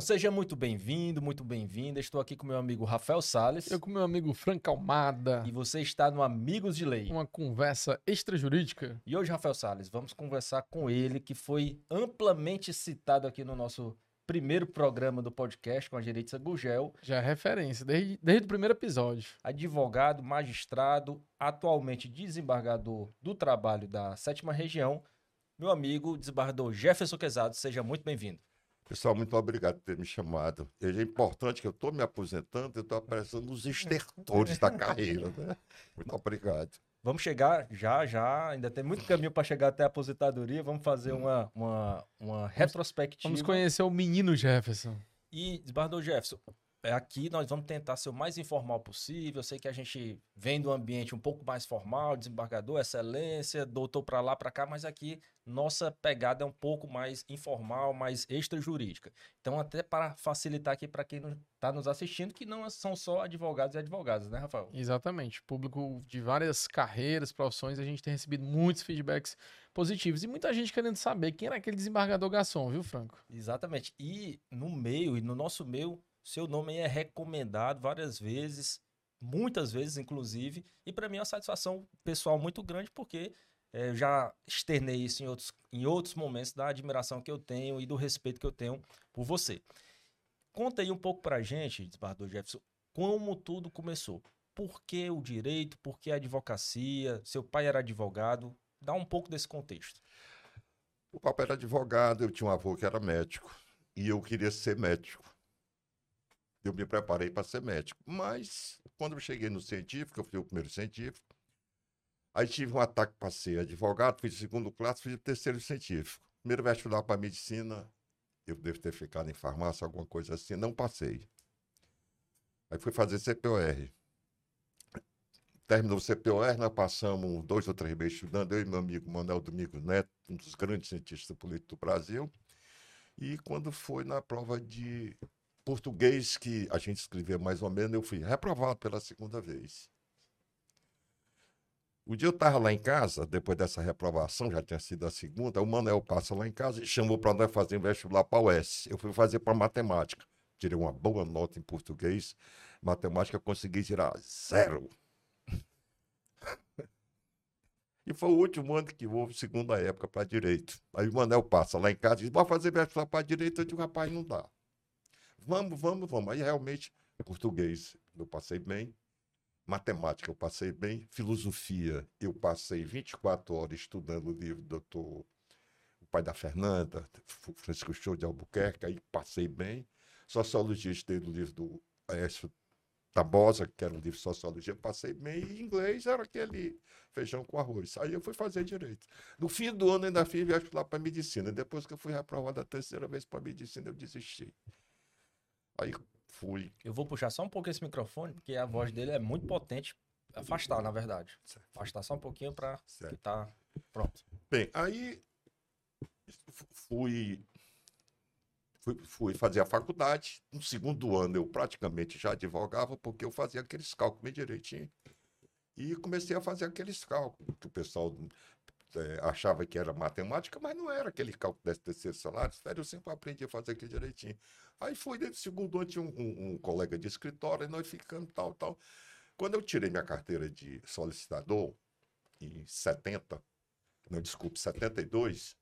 seja muito bem-vindo, muito bem-vinda. Estou aqui com meu amigo Rafael Sales. Eu com meu amigo Frank Almada. E você está no Amigos de Lei. Uma conversa extrajurídica. E hoje, Rafael Sales, vamos conversar com ele, que foi amplamente citado aqui no nosso primeiro programa do podcast com a Geritza Gugel. Já é referência, desde, desde o primeiro episódio. Advogado, magistrado, atualmente desembargador do trabalho da sétima região. Meu amigo, desembargador Jefferson Quezado, seja muito bem-vindo. Pessoal, muito obrigado por ter me chamado. É importante que eu estou me aposentando, eu estou aparecendo nos estertores da carreira. Né? Muito obrigado. Vamos chegar já, já. Ainda tem muito caminho para chegar até a aposentadoria. Vamos fazer uma, uma, uma retrospectiva. Vamos conhecer o menino Jefferson. E, desembargador Jefferson, aqui nós vamos tentar ser o mais informal possível. Eu sei que a gente vem do ambiente um pouco mais formal, desembargador, excelência, doutor para lá, para cá, mas aqui nossa pegada é um pouco mais informal, mais extrajurídica. Então, até para facilitar aqui para quem está nos assistindo, que não são só advogados e advogadas, né, Rafael? Exatamente. Público de várias carreiras, profissões, a gente tem recebido muitos feedbacks positivos e muita gente querendo saber quem era aquele desembargador garçom, viu, Franco? Exatamente. E no meio, e no nosso meio, seu nome é recomendado várias vezes, muitas vezes, inclusive, e para mim é uma satisfação pessoal muito grande, porque é, eu já externei isso em outros, em outros momentos da admiração que eu tenho e do respeito que eu tenho por você. Conta aí um pouco para a gente, desembargador Jefferson, como tudo começou. Por que o direito? Por que a advocacia? Seu pai era advogado? Dá um pouco desse contexto. O papai era advogado, eu tinha um avô que era médico e eu queria ser médico eu me preparei para ser médico. Mas, quando eu cheguei no científico, eu fui o primeiro científico, aí tive um ataque para ser advogado, fiz segundo classe, fiz o terceiro científico. Primeiro vestibular para medicina, eu devo ter ficado em farmácia, alguma coisa assim, não passei. Aí fui fazer CPOR. Terminou o CPOR, nós passamos dois ou três meses estudando, eu e meu amigo Manuel Domingos Neto, um dos grandes cientistas políticos do Brasil. E quando foi na prova de português que a gente escrevia mais ou menos, eu fui reprovado pela segunda vez. O dia eu estava lá em casa, depois dessa reprovação, já tinha sido a segunda, o Manuel passa lá em casa e chamou para nós fazer um vestibular para o S. Eu fui fazer para matemática. Tirei uma boa nota em português, matemática consegui tirar zero. E foi o último ano que houve segunda época para direito. Aí o Manel passa lá em casa e diz: vai fazer vestibular para direito? Eu digo: rapaz, não dá. Vamos, vamos, vamos. Aí realmente, português eu passei bem, matemática eu passei bem, filosofia eu passei 24 horas estudando o livro do doutor, o pai da Fernanda, Francisco Show de Albuquerque, aí passei bem. Sociologia, estudei o livro do Aécio Tabosa, que era um livro de sociologia, passei bem, e inglês era aquele feijão com arroz. Aí eu fui fazer direito. No fim do ano ainda fiz viagem lá para medicina. Depois que eu fui reprovado a terceira vez para medicina, eu desisti. Aí fui. Eu vou puxar só um pouco esse microfone, porque a voz dele é muito potente. Afastar, na verdade. Certo. Afastar só um pouquinho para que tá pronto. Bem, aí fui, fui, fui fazer a faculdade. No segundo ano eu praticamente já advogava, porque eu fazia aqueles cálculos bem direitinho. E comecei a fazer aqueles cálculos que o pessoal é, achava que era matemática, mas não era aquele cálculo desse terceiro salário. Eu sempre aprendi a fazer aquilo direitinho. Aí foi dentro do segundo ano, tinha um, um, um, colega de escritório, e nós ficamos tal, tal. Quando eu tirei minha carteira de solicitador, em 70, não, desculpe, 72,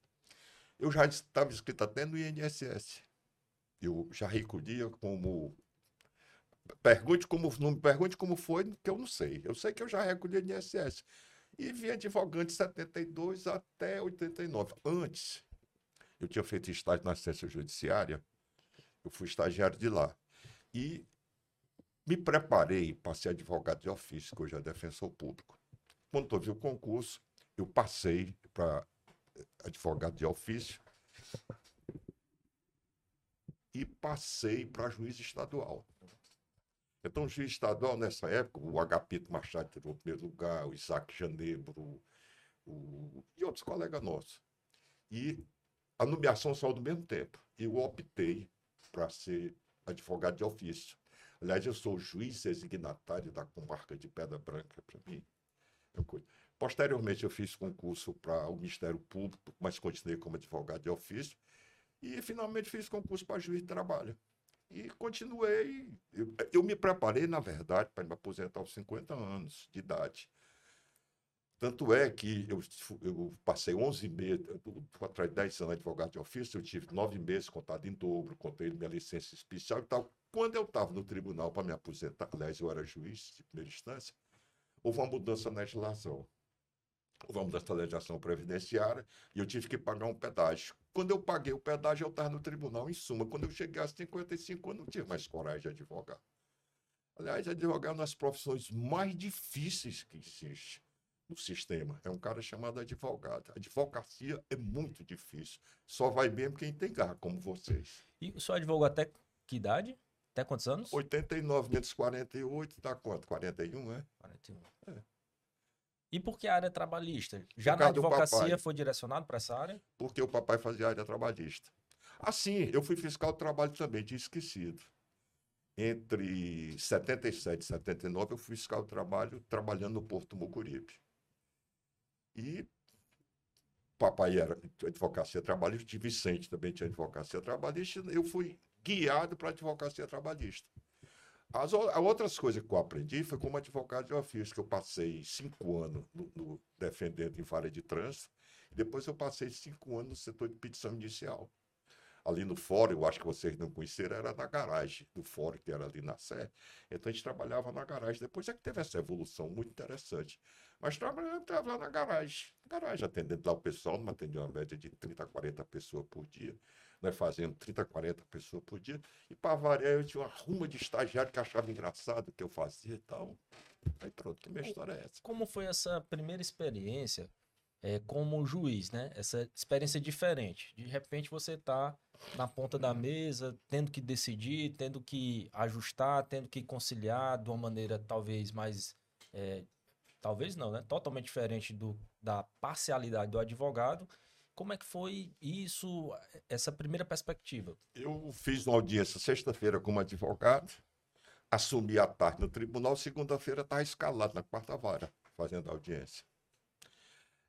eu já estava inscrito até no INSS. Eu já recolhia como. Pergunte como, não me pergunte como foi, que eu não sei. Eu sei que eu já recolhi INSS. E vim advogando de 72 até 89. Antes, eu tinha feito estágio na assistência judiciária eu fui estagiário de lá. E me preparei para ser advogado de ofício, que hoje é defensor público. Quando vi o concurso, eu passei para advogado de ofício e passei para juiz estadual. Então, o juiz estadual, nessa época, o Agapito Machado tirou o primeiro lugar, o Isaac Janebro, o... e outros colegas nossos. E a nomeação saiu do mesmo tempo. Eu optei para ser advogado de ofício. Aliás, eu sou juiz resignatário da comarca de Pedra Branca, para mim. Posteriormente, eu fiz concurso para o Ministério Público, mas continuei como advogado de ofício. E finalmente fiz concurso para juiz de trabalho. E continuei. Eu, eu me preparei, na verdade, para me aposentar aos 50 anos de idade. Tanto é que eu, eu passei 11 meses, atrás de 10 anos advogado de ofício, eu tive 9 meses contado em dobro, contei minha licença especial e tal. Quando eu estava no tribunal para me aposentar, aliás, eu era juiz de primeira instância, houve uma mudança na legislação. Mudança na legislação previdenciária e eu tive que pagar um pedágio. Quando eu paguei o pedágio, eu estava no tribunal. Em suma, quando eu cheguei a 55 anos, não tive mais coragem de advogar. Aliás, advogar é uma das profissões mais difíceis que existe no sistema. É um cara chamado advogado. A advocacia é muito difícil. Só vai mesmo quem tem garra, como vocês. E o senhor advogou até que idade? Até quantos anos? 89 menos 48, dá quanto? 41, é? 41. É. E por que a área trabalhista? Já na advocacia foi direcionado para essa área? Porque o papai fazia área trabalhista. Assim, eu fui fiscal do trabalho também, tinha esquecido. Entre 77 e 79, eu fui fiscal do trabalho trabalhando no Porto Mucuripe. E papai era advocacia trabalhista, Vicente também tinha advocacia trabalhista, eu fui guiado para a advocacia trabalhista. As outras coisas que eu aprendi foi como advogado de ofício, que eu passei cinco anos no, no, defendendo em vara de trânsito, e depois eu passei cinco anos no setor de petição inicial. Ali no fórum, eu acho que vocês não conheceram, era na garagem do fórum, que era ali na Sé. Então a gente trabalhava na garagem. Depois é que teve essa evolução muito interessante. Mas trabalhando, lá na garagem. Garagem, atendendo lá o pessoal, não atendia uma média de 30, 40 pessoas por dia né, fazendo 30, 40 pessoas por dia. E para variar, eu tinha uma ruma de estagiário que achava engraçado o que eu fazia e tal. Aí pronto, que minha história é essa. Como foi essa primeira experiência é, como juiz, né? Essa experiência diferente. De repente você está na ponta da mesa, tendo que decidir, tendo que ajustar, tendo que conciliar de uma maneira talvez mais. É, talvez não, né? Totalmente diferente do, da parcialidade do advogado como é que foi isso, essa primeira perspectiva? Eu fiz uma audiência sexta-feira como advogado, assumi a tarde no tribunal, segunda-feira estava escalado na quarta vara, fazendo audiência.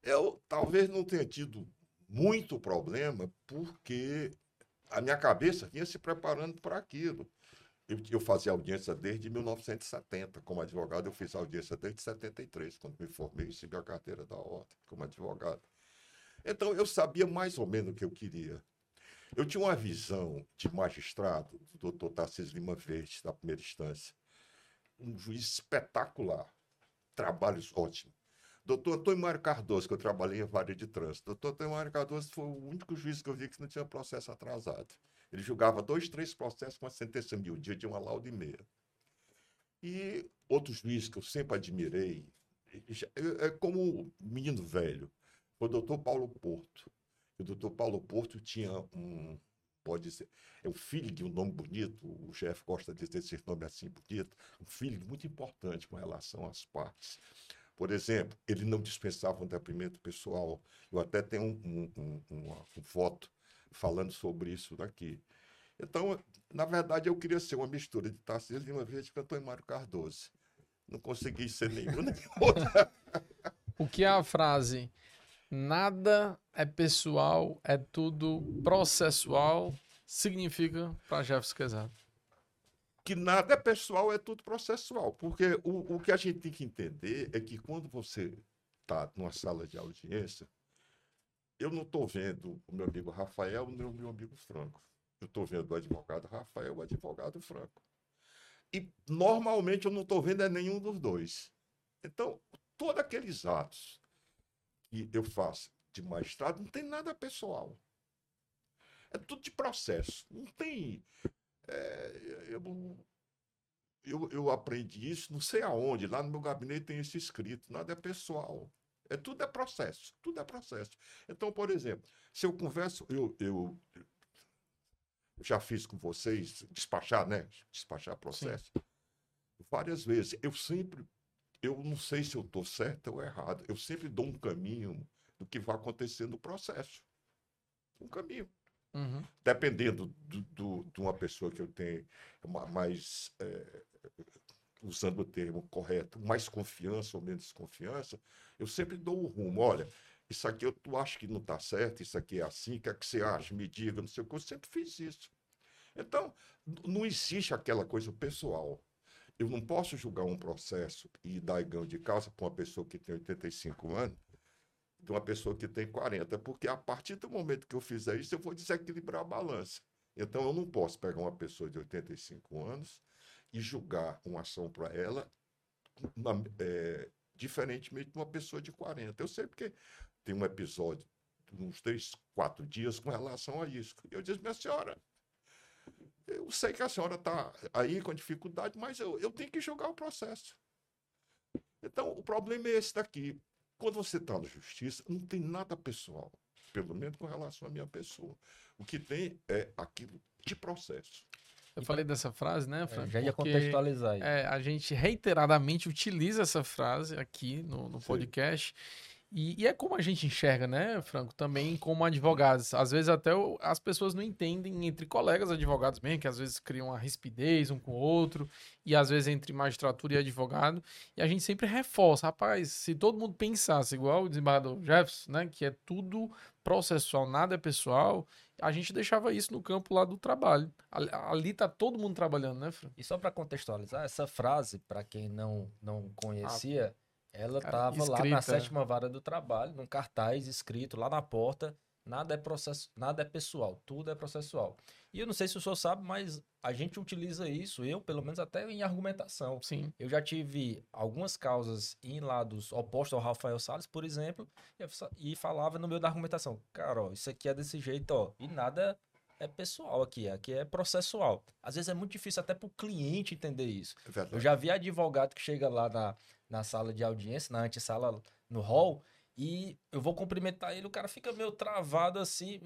Eu talvez não tenha tido muito problema, porque a minha cabeça vinha se preparando para aquilo. Eu, eu, fazia audiência desde 1970. Como advogado, eu fiz audiência desde 73, quando me formei e recebi a carteira da ordem como advogado. Então, eu sabia mais ou menos o que eu queria. Eu tinha uma visão de magistrado, do doutor Tarcísio Lima Verde, da primeira instância. Um juiz espetacular, trabalhos ótimos. Doutor Antônio Mário Cardoso, que eu trabalhei em vara de trânsito. Doutor Antônio Mário Cardoso foi o único juiz que eu vi que não tinha processo atrasado. Ele julgava dois, três processos com uma sentença mil dia de uma lauda e meia. E outros juízes que eu sempre admirei, é como menino velho o doutor Paulo Porto. O doutor Paulo Porto tinha um, pode ser, é um filho de um nome bonito, o chefe gosta de ter esse nome assim bonito, um filho muito importante com relação às partes. Por exemplo, ele não dispensava um depoimento pessoal. Eu até tenho um, um, um, uma foto falando sobre isso daqui. Então, na verdade, eu queria ser uma mistura de Tarcísio Lima Verde com Antônio Mário Cardoso. Não consegui ser nenhum nem outro. O que é a frase nada é pessoal, é tudo processual, significa para Jefferson Quezado? Que nada é pessoal, é tudo processual. Porque o, o que a gente tem que entender é que quando você está numa sala de audiência, eu não estou vendo o meu amigo Rafael nem o meu amigo Franco. Eu estou vendo o advogado Rafael e o advogado Franco. E normalmente eu não estou vendo é nenhum dos dois. Então, todos aqueles atos que eu faço de magistrado não tem nada pessoal. É tudo de processo. Não tem. É, eu, eu, eu aprendi isso, não sei aonde, lá no meu gabinete tem isso escrito. Nada é pessoal. É, tudo é processo. Tudo é processo. Então, por exemplo, se eu converso, eu, eu, eu já fiz com vocês, despachar, né? Despachar processo. Sim. Várias vezes. Eu sempre eu não sei se eu estou certo ou errado. Eu sempre dou um caminho do que vai acontecer no processo. Um caminho. Uhum. Dependendo do, do, de uma pessoa que eu tenho mais, é, usando o termo correto, mais confiança ou menos confiança, eu sempre dou o um rumo. Olha, Isso aqui eu, tu acha que não está certo, isso aqui é assim, o que é que você acha? Me diga, não sei o que. Eu sempre fiz isso. Então, não existe aquela coisa pessoal. Eu não posso julgar um processo e dar ganho de causa para uma pessoa que tem 85 anos de uma pessoa que tem 40, porque a partir do momento que eu fizer isso, eu vou desequilibrar a balança. Então, eu não posso pegar uma pessoa de 85 anos e julgar uma ação para ela na- é, diferentemente de uma pessoa de 40. Eu sei porque tem um episódio uns três, quatro dias com relação a isso. Eu disse, minha senhora, eu sei que a senhora está aí com dificuldade, mas eu, eu tenho que julgar o processo. Então, o problema é esse daqui. Quando você está na justiça, não tem nada pessoal, pelo menos com relação à minha pessoa. O que tem é aquilo de processo. Eu falei dessa frase, né, É, Frank? já ia Porque, contextualizar aí. é, a gente reiteradamente utiliza essa frase aqui no, no Sim. E, e é como a gente enxerga, né, Franco? Também como advogados. Às vezes até as pessoas não entendem entre colegas advogados mesmo, que às vezes criam uma rispidez um com o outro, e às vezes entre magistratura e advogado. E a gente sempre reforça, rapaz, se todo mundo pensasse igual o desembargador Jefferson, né, que é tudo processual, nada é pessoal, a gente deixava isso no campo lá do trabalho. Ali, ali tá todo mundo trabalhando, né, Franco? E só para contextualizar, essa frase, para quem não, não conhecia, ela Cara, estava lá na escrita. sétima vara do trabalho, num cartaz escrito lá na porta. Nada é processo, nada é pessoal, tudo é processual. E eu não sei se o senhor sabe, mas a gente utiliza isso, eu pelo menos até em argumentação. Sim. Eu já tive algumas causas em lados opostos ao Rafael Salles, por exemplo, e falava no meio da argumentação, cara, ó, isso aqui é desse jeito, ó, e nada é pessoal aqui, aqui é processual. Às vezes é muito difícil até para o cliente entender isso. É verdade. Eu já vi advogado que chega lá na, na sala de audiência, na antessala, no hall, e eu vou cumprimentar ele, o cara fica meio travado assim,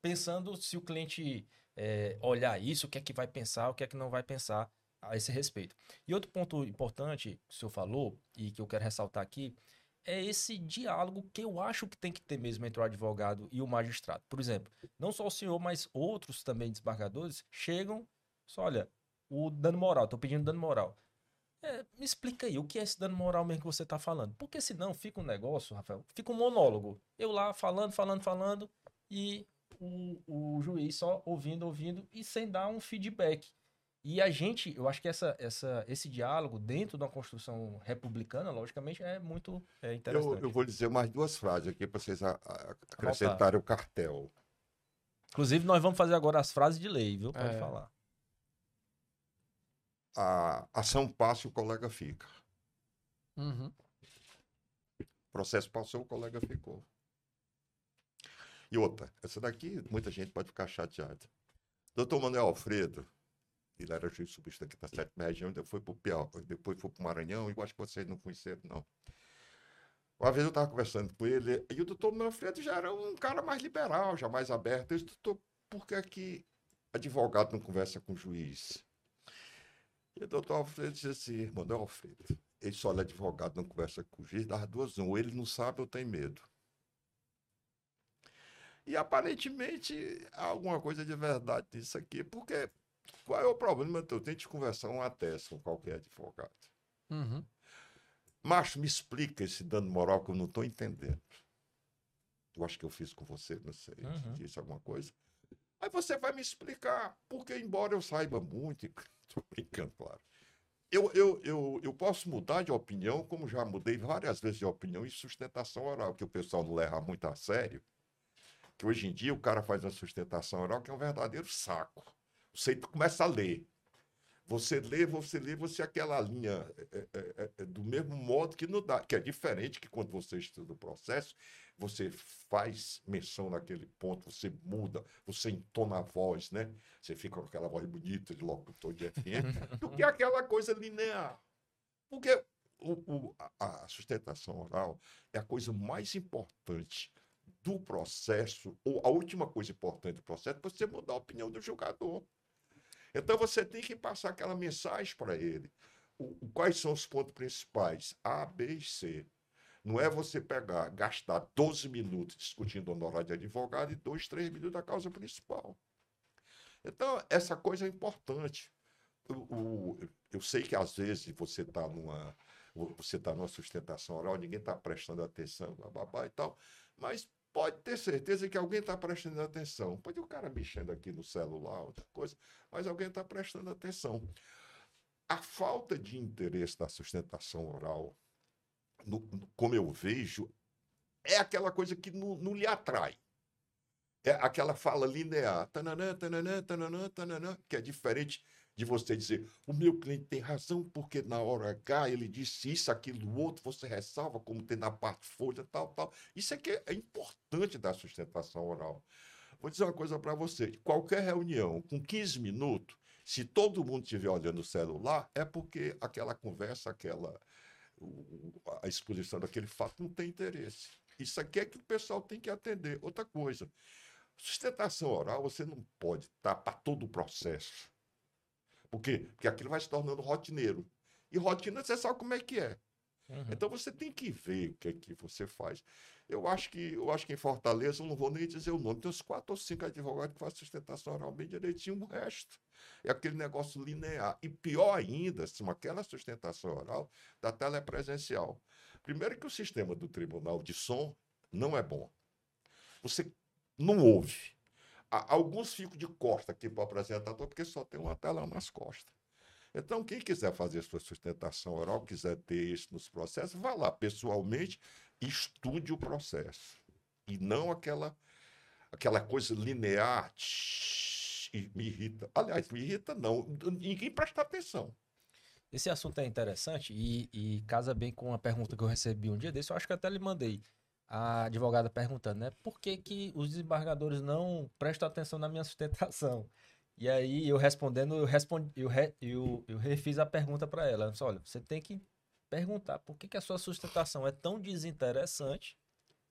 pensando se o cliente é, olhar isso, o que é que vai pensar, o que é que não vai pensar a esse respeito. E outro ponto importante que o senhor falou, e que eu quero ressaltar aqui, é esse diálogo que eu acho que tem que ter mesmo entre o advogado e o magistrado. Por exemplo, não só o senhor, mas outros também desembargadores chegam, só olha, o dano moral, tô pedindo dano moral. É, me explica aí, o que é esse dano moral mesmo que você tá falando? Porque senão fica um negócio, Rafael, fica um monólogo. Eu lá falando, falando, falando, e o, o juiz só ouvindo, ouvindo, e sem dar um feedback. E a gente, eu acho que essa, essa, esse diálogo dentro da construção republicana, logicamente, é muito é, interessante. Eu, eu vou dizer mais duas frases aqui para vocês a- a- acrescentarem o cartel. Inclusive, nós vamos fazer agora as frases de lei, viu? Pode É. falar. A ação passa e o colega fica. Uhum. O processo passou, o colega ficou. E outra, essa daqui, muita gente pode ficar chateada. Doutor Manuel Alfredo, ele era juiz substituto aqui da sétima região, depois foi para o Piauí, depois foi para o Maranhão, eu acho que vocês não conheceram, não. Uma vez eu estava conversando com ele, e o doutor Manuel Alfredo já era um cara mais liberal, já mais aberto. Eu disse, doutor, por que, é que advogado não conversa com juiz? E o doutor Alfredo disse assim, Manuel Alfredo, ele só olha advogado, não conversa com o juiz, das duas, um, ou ele não sabe ou tem medo. E aparentemente há alguma coisa de verdade nisso aqui, porque qual é o problema? Eu tento conversar uma tese com qualquer advogado. Uhum. Macho, me explica esse dano moral que eu não estou entendendo. Eu acho que eu fiz com você, não sei, Uhum. disse alguma coisa. Aí você vai me explicar, porque embora eu saiba muito, estou brincando, claro. Eu, eu, eu, eu posso mudar de opinião, como já mudei várias vezes de opinião em sustentação oral, que o pessoal não leva muito a sério. Que hoje em dia o cara faz uma sustentação oral que é um verdadeiro saco. Você começa a ler. Você lê, você lê, você aquela linha é, é, é, do mesmo modo que não dá, que é diferente que quando você estuda o processo, você faz menção naquele ponto, você muda, você entona a voz, né? Você fica com aquela voz bonita de locutor de FM, do que aquela coisa linear. Porque o, o- a, sustentação oral é a coisa mais importante do processo, ou a última coisa importante do processo, é você mudar a opinião do julgador. Então você tem que passar aquela mensagem para ele. O- quais são os pontos principais? A, B e C. Não é você pegar, gastar 12 minutos discutindo honorário de advogado e dois, três minutos da causa principal. Então, essa coisa é importante. O- eu sei que às vezes você está numa, você tá numa sustentação oral, ninguém está prestando atenção, babá e tal. Mas pode ter certeza que alguém está prestando atenção. Pode o cara mexendo aqui no celular, outra coisa, mas alguém está prestando atenção. A falta de interesse da sustentação oral, no, como eu vejo, é aquela coisa que não, não lhe atrai. É aquela fala linear, tananã, tananã, tananã, tananã, que é diferente de você dizer, o meu cliente tem razão, porque na hora H ele disse isso, aquilo, outro, você ressalva, como tem na parte folha, tal, tal. Isso é que é importante da sustentação oral. Vou dizer uma coisa para você: qualquer reunião com 15 minutos, se todo mundo estiver olhando o celular, é porque aquela conversa, aquela a exposição daquele fato não tem interesse. Isso aqui é que o pessoal tem que atender. Outra coisa, sustentação oral, você não pode estar para todo o processo. Por quê? Porque aquilo vai se tornando rotineiro. E rotina você sabe como é que é. Uhum. Então você tem que ver o que é que você faz. Eu acho que eu acho que em Fortaleza, eu não vou nem dizer o nome, tem uns quatro ou cinco advogados que fazem sustentação oral bem direitinho, o resto é aquele negócio linear. E pior ainda, se aquela sustentação oral da telepresencial. Primeiro que o sistema do tribunal de som não é bom. Você não ouve. Alguns ficam de costa aqui para o apresentador, porque só tem uma tela nas costas. Então, quem quiser fazer sua sustentação oral, quiser ter isso nos processos, vá lá pessoalmente estude o processo. E não aquela, aquela coisa linear. Tsh, me irrita. Aliás, me irrita não. Ninguém presta atenção. Esse assunto é interessante e, e casa bem com uma pergunta que eu recebi um dia desse. Eu acho que até lhe mandei a advogada perguntando, né? Por que, que os desembargadores não prestam atenção na minha sustentação? E aí eu respondendo, eu respondi, eu, re, eu, eu refiz a pergunta para ela. disse, olha, você tem que perguntar por que, que a sua sustentação é tão desinteressante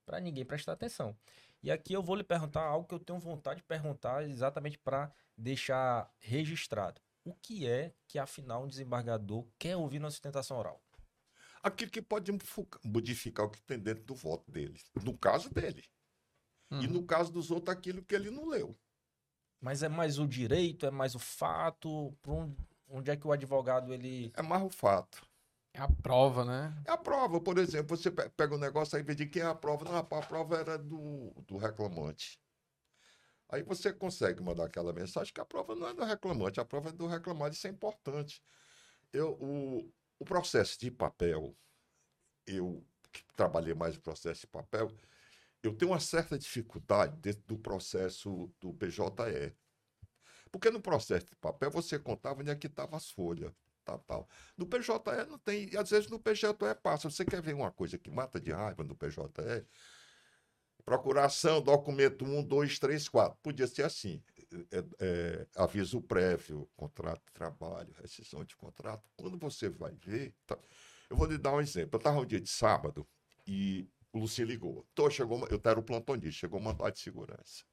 para ninguém prestar atenção. E aqui eu vou lhe perguntar algo que eu tenho vontade de perguntar exatamente para deixar registrado. O que é que, afinal, um desembargador quer ouvir na sustentação oral? aquilo que pode modificar o que tem dentro do voto dele. No caso dele. Uhum. E no caso dos outros, aquilo que ele não leu. Mas é mais o direito, é mais o fato? Onde é que o advogado ele. É mais o fato. É a prova, né? É a prova, por exemplo, você pega um negócio aí vê de quem é a prova. Não, a prova era do, do reclamante. Aí você consegue mandar aquela mensagem que a prova não é do reclamante, a prova é do reclamado. Isso é importante. Eu, o, o processo de papel, eu que trabalhei mais no processo de papel, eu tenho uma certa dificuldade dentro do processo do PJE. Porque no processo de papel você contava onde é que estavam as folhas. Tal, tal. No PJE não tem, e às vezes no PJE passa. Você quer ver uma coisa que mata de raiva no PJE? Procuração, documento 1, 2, 3, 4. Podia ser assim é, é, aviso prévio, contrato de trabalho, rescisão de contrato. Quando você vai ver. Tá, eu vou lhe dar um exemplo. Eu estava um dia de sábado e o Lucinho ligou. Então, chegou, eu era o plantonista, chegou mandado de segurança.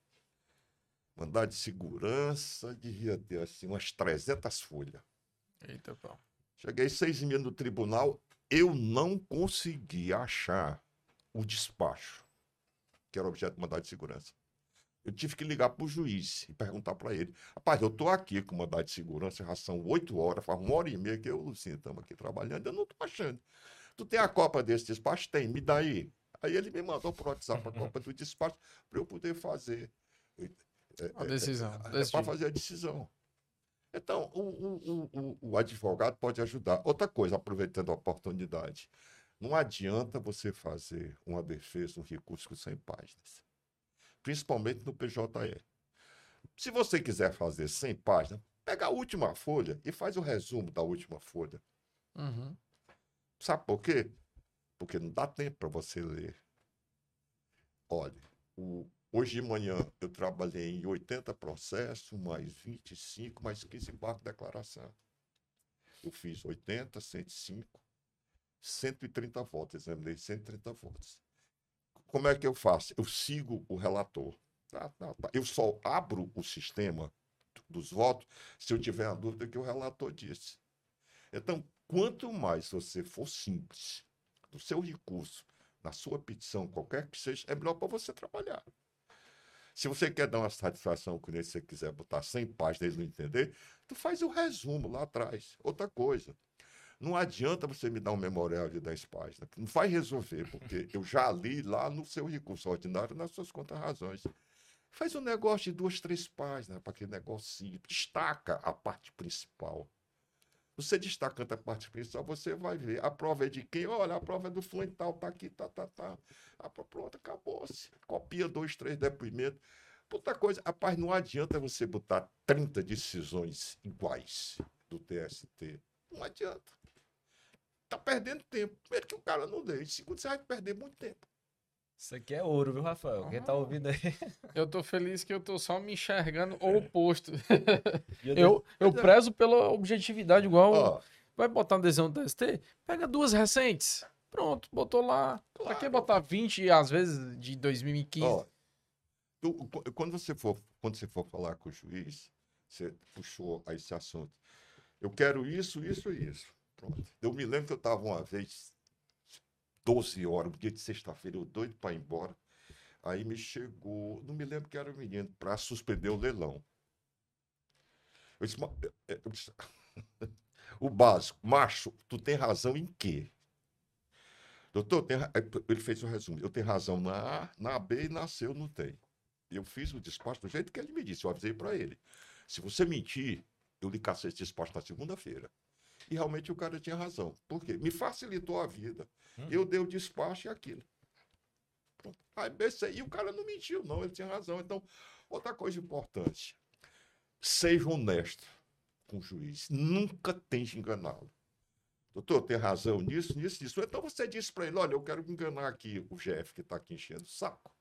Mandado de segurança devia ter assim, umas 300 folhas. Eita, pau. Cheguei seis meses no tribunal, eu não consegui achar o despacho, que era objeto de mandado de segurança. Eu tive que ligar para o juiz e perguntar para ele. Rapaz, eu estou aqui com mandado de segurança, já são oito horas, faz uma hora e meia que eu e o Lucinho estamos aqui trabalhando, eu não estou achando. Tu tem a copa desse despacho? Tem, me dá aí. Aí ele me mandou para o WhatsApp a copa do despacho para eu poder fazer. É, a decisão. É, é, é para fazer a decisão. Então, o, o, o, o advogado pode ajudar. Outra coisa, aproveitando a oportunidade, não adianta você fazer uma defesa, um recurso com 100 páginas principalmente no PJE. Se você quiser fazer 100 páginas, pega a última folha e faz o resumo da última folha. Uhum. Sabe por quê? Porque não dá tempo para você ler. Olha, o, hoje de manhã eu trabalhei em 80 processos, mais 25, mais 15 embarques de declaração. Eu fiz 80, 105, 130 votos, examinei 130 votos. Como é que eu faço? Eu sigo o relator. Tá, tá, tá. Eu só abro o sistema dos votos se eu tiver a dúvida que o relator disse. Então, quanto mais você for simples no seu recurso, na sua petição, qualquer que seja, é melhor para você trabalhar. Se você quer dar uma satisfação com ele, se você quiser botar 100 páginas e não entender, tu faz o resumo lá atrás. Outra coisa, Não adianta você me dar um memorial de 10 páginas, não vai resolver, porque eu já li lá no seu recurso ordinário, nas suas contas razões. Faz um negócio de duas, três páginas, para aquele negocinho. Destaca a parte principal. Você destacando a parte principal, você vai ver. A prova é de quem? Olha, a prova é do fulano tal, tá aqui, tá, tá, tá. Ah, pronto, acabou-se. Copia dois, três depoimentos. Outra coisa, rapaz, não adianta você botar 30 decisões iguais do TST. Não adianta tá perdendo tempo. Primeiro que o cara não deixa. Segundo, você vai perder muito tempo. Isso aqui é ouro, viu, Rafael? Quem tá ouvindo aí? Eu tô feliz que eu tô só me enxergando o oposto. eu, eu prezo pela objetividade igual. Ó, vai botar um desenho do TST? Pega duas recentes. Pronto, botou lá. Claro. Pra que botar 20, às vezes, de 2015? Ó, tu, quando, você for, quando você for falar com o juiz, você puxou esse assunto. Eu quero isso, isso e isso. Pronto. Eu me lembro que eu estava uma vez, 12 horas, um dia de sexta-feira, eu doido para ir embora. Aí me chegou, não me lembro que era o menino, para suspender o leilão. Eu disse, é, é, eu disse o básico, macho, tu tem razão em quê? Doutor, tem, ele fez o um resumo. Eu tenho razão na A, na B e na C eu não tenho. Eu fiz o despacho do jeito que ele me disse. Eu avisei para ele. Se você mentir, eu lhe cacei esse despacho na segunda-feira. E realmente o cara tinha razão. Por quê? Me facilitou a vida. Hum. Eu dei o despacho e aquilo. Pronto. Aí BC, e o cara não mentiu, não, ele tinha razão. Então, outra coisa importante: seja honesto com o juiz. Nunca tente enganá-lo. Doutor, tem razão nisso, nisso, nisso. Então você disse para ele: olha, eu quero enganar aqui o Jeff, que está aqui enchendo o saco.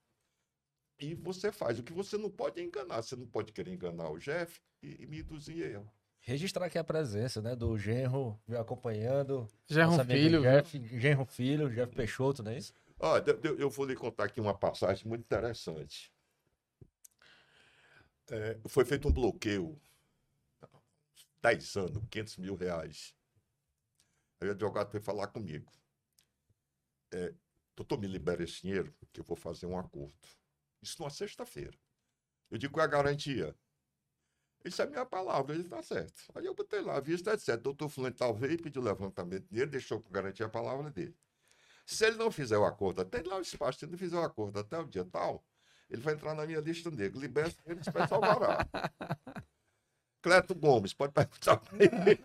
E você faz. O que você não pode é enganar. Você não pode querer enganar o Jeff e, e me induzir erro. Registrar aqui a presença, né, do Genro acompanhando. Genro Filho. Jeff, Genro Filho, Jeff Peixoto, não é isso? Ah, eu, eu vou lhe contar aqui uma passagem muito interessante. É, foi feito um bloqueio, 10 anos, 500 mil reais. Aí o advogado foi falar comigo. É, doutor, me libera esse dinheiro, que eu vou fazer um acordo. Isso numa sexta-feira. Eu digo, qual é a garantia? Isso é minha palavra, ele está certo. Aí eu botei lá, a vista é certo. Doutor Fulano talvez pediu levantamento dele, deixou para garantir a palavra dele. Se ele não fizer o acordo, até lá o espaço, se ele não fizer o acordo até o dia tal, ele vai entrar na minha lista negra. Liberta ele, espera alvará. Cleto Gomes, pode perguntar para ele.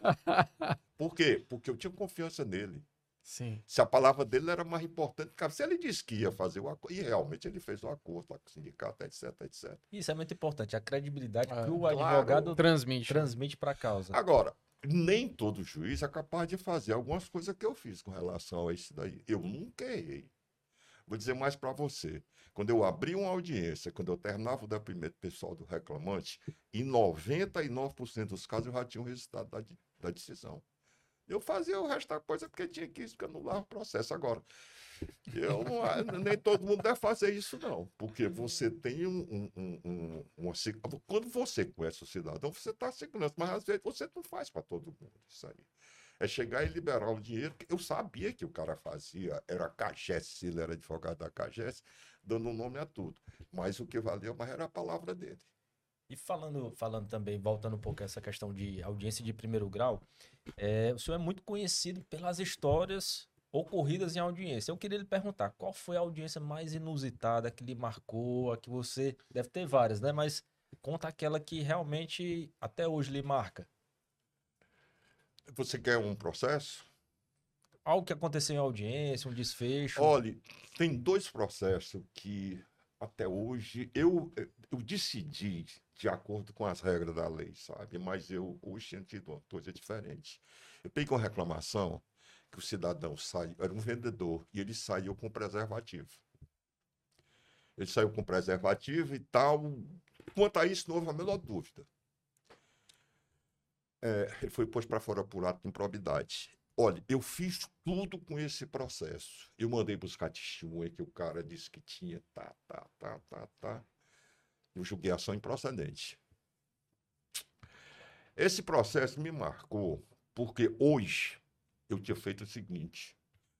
Por quê? Porque eu tinha confiança nele. Sim. Se a palavra dele era mais importante, se ele disse que ia fazer o acordo, e realmente ele fez o acordo com o sindicato, etc, etc. Isso é muito importante, a credibilidade é, que o claro, advogado transmite, transmite para a causa. Agora, nem todo juiz é capaz de fazer algumas coisas que eu fiz com relação a isso daí. Eu nunca errei. Vou dizer mais para você. Quando eu abri uma audiência, quando eu terminava o depoimento pessoal do reclamante, em 99% dos casos eu já tinha o resultado da, da decisão. Eu fazia o resto da coisa porque tinha que isso, porque eu anulava o processo. Agora, eu não, nem todo mundo deve fazer isso, não. Porque você tem um, um, um. Quando você conhece o cidadão, você está segurança, mas às vezes você não faz para todo mundo isso aí. É chegar e liberar o dinheiro. Eu sabia que o cara fazia, era Cagés, ele era advogado da Cagés, dando nome a tudo. Mas o que valia mais era a palavra dele. E falando, falando também, voltando um pouco a essa questão de audiência de primeiro grau, é, o senhor é muito conhecido pelas histórias ocorridas em audiência. Eu queria lhe perguntar, qual foi a audiência mais inusitada que lhe marcou, a que você deve ter várias, né? Mas conta aquela que realmente até hoje lhe marca. Você quer um processo? Algo que aconteceu em audiência, um desfecho. Olha, tem dois processos que até hoje eu, eu decidi de acordo com as regras da lei, sabe? Mas eu hoje tinha tido uma coisa diferente. Eu peguei uma reclamação que o cidadão saiu, era um vendedor, e ele saiu com preservativo. Ele saiu com preservativo e tal. Quanto a isso, não houve a menor dúvida. É, ele foi posto para fora por ato de improbidade. Olha, eu fiz tudo com esse processo. Eu mandei buscar testemunha que o cara disse que tinha, tá, tá, tá, tá, tá. Eu julguei ação improcedente. Esse processo me marcou porque hoje eu tinha feito o seguinte: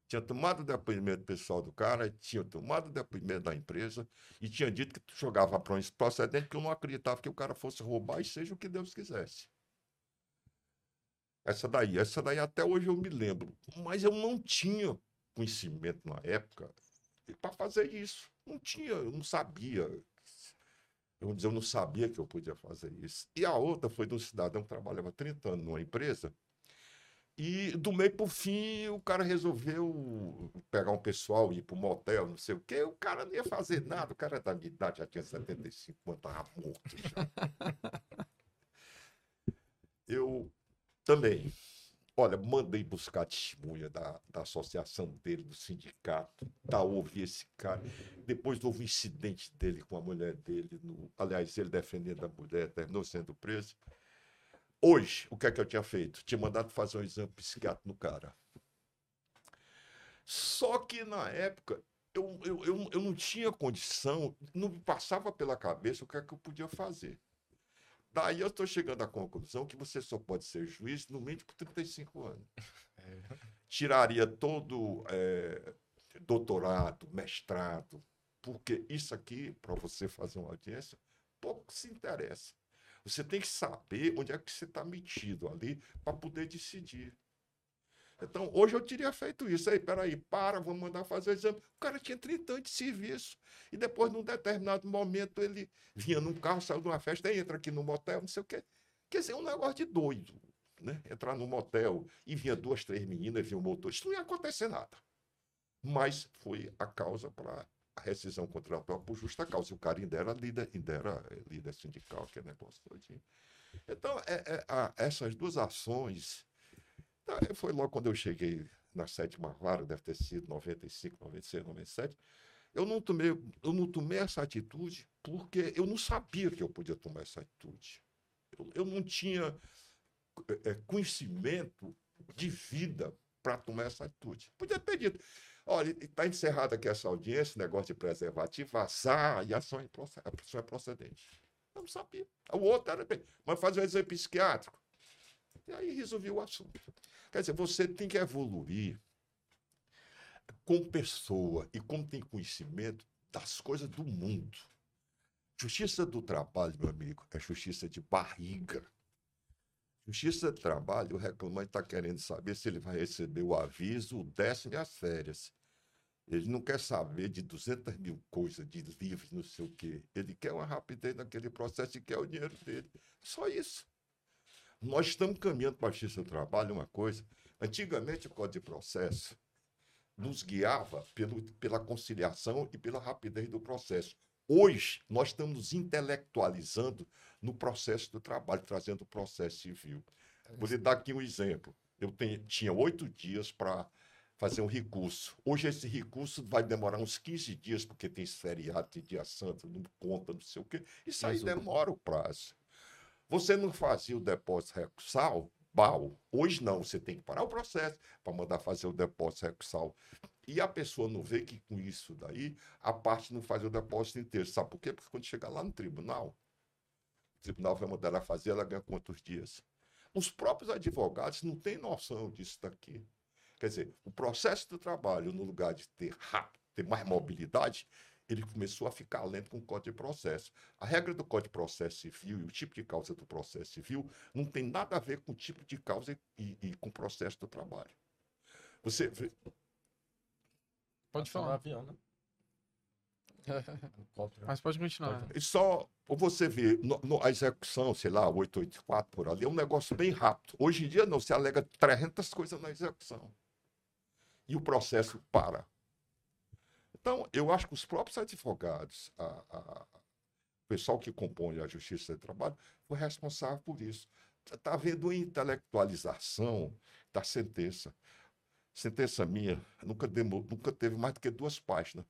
tinha tomado depoimento pessoal do cara, tinha tomado depoimento da empresa e tinha dito que jogava para um procedente que eu não acreditava que o cara fosse roubar e seja o que Deus quisesse. Essa daí, essa daí até hoje eu me lembro. Mas eu não tinha conhecimento na época para fazer isso. Não tinha, eu não sabia. Eu, eu não sabia que eu podia fazer isso. E a outra foi de um cidadão que trabalhava 30 anos numa empresa. E do meio para o fim, o cara resolveu pegar um pessoal ir para um motel, não sei o quê. O cara não ia fazer nada. O cara da minha idade já tinha 75 anos, estava morto já. Eu também Olha, mandei buscar testemunha da, da associação dele, do sindicato, da ouvir esse cara. Depois houve um incidente dele com a mulher dele. No, aliás, ele defendendo a mulher, terminou sendo preso. Hoje, o que é que eu tinha feito? Tinha mandado fazer um exame psiquiátrico no cara. Só que na época eu, eu, eu, eu não tinha condição, não me passava pela cabeça o que é que eu podia fazer. Daí eu estou chegando à conclusão que você só pode ser juiz no mínimo por 35 anos. É. Tiraria todo é, doutorado, mestrado, porque isso aqui, para você fazer uma audiência, pouco se interessa. Você tem que saber onde é que você está metido ali para poder decidir. Então, hoje eu teria feito isso. Aí, peraí, para, vamos mandar fazer o exame. O cara tinha 30 anos de serviço. E depois, num determinado momento, ele vinha num carro, saiu de uma festa, entra aqui no motel, não sei o quê. Quer dizer, um negócio de doido. Né? Entrar no motel e vinha duas, três meninas, vinha um motor. Isso não ia acontecer nada. Mas foi a causa para a rescisão contratual por justa causa. O cara ainda era líder, ainda era líder sindical, que é negócio todinho. Então, é, é, a, essas duas ações foi logo quando eu cheguei na sétima vara, deve ter sido 95, 96, 97. Eu não tomei, eu não tomei essa atitude porque eu não sabia que eu podia tomar essa atitude. Eu, eu não tinha é, conhecimento de vida para tomar essa atitude. Podia ter dito, olha, está encerrada aqui essa audiência, negócio de preservativo, vazar e a ação é procedente. Eu não sabia. O outro era, mas fazer um exame psiquiátrico. E aí resolvi o assunto. Quer dizer, você tem que evoluir com pessoa e como tem conhecimento das coisas do mundo. Justiça do trabalho, meu amigo, é justiça de barriga. Justiça do trabalho, o reclamante está querendo saber se ele vai receber o aviso, o décimo e as férias. Ele não quer saber de 200 mil coisas, de livros, não sei o quê. Ele quer uma rapidez naquele processo e quer o dinheiro dele. Só isso. Nós estamos caminhando para a justiça do trabalho, uma coisa. Antigamente, o Código de Processo nos guiava pelo, pela conciliação e pela rapidez do processo. Hoje, nós estamos intelectualizando no processo do trabalho, trazendo o processo civil. Vou lhe dar aqui um exemplo. Eu tenho, tinha oito dias para fazer um recurso. Hoje, esse recurso vai demorar uns 15 dias, porque tem feriado, tem dia santo, não conta, não sei o quê. Isso aí demora o prazo. Você não fazia o depósito recursal, BAL. Hoje não, você tem que parar o processo para mandar fazer o depósito recursal. E a pessoa não vê que com isso daí, a parte não faz o depósito inteiro. Sabe por quê? Porque quando chegar lá no tribunal, o tribunal vai mandar ela fazer, ela ganha quantos dias? Os próprios advogados não têm noção disso daqui. Quer dizer, o processo do trabalho, no lugar de ter rápido, ter mais mobilidade, ele começou a ficar lento com o Código de Processo. A regra do Código de Processo Civil e o tipo de causa do processo civil não tem nada a ver com o tipo de causa e, e com o processo do trabalho. Você. Pode falar. avião, né? Mas pode continuar. E só você vê no, no, a execução, sei lá, 884 por ali, é um negócio bem rápido. Hoje em dia não, se alega 300 coisas na execução. E o processo para. Então, eu acho que os próprios advogados, a, a, o pessoal que compõe a Justiça do Trabalho, foi responsável por isso. Está havendo intelectualização da sentença. Sentença minha nunca, demor, nunca teve mais do que duas páginas.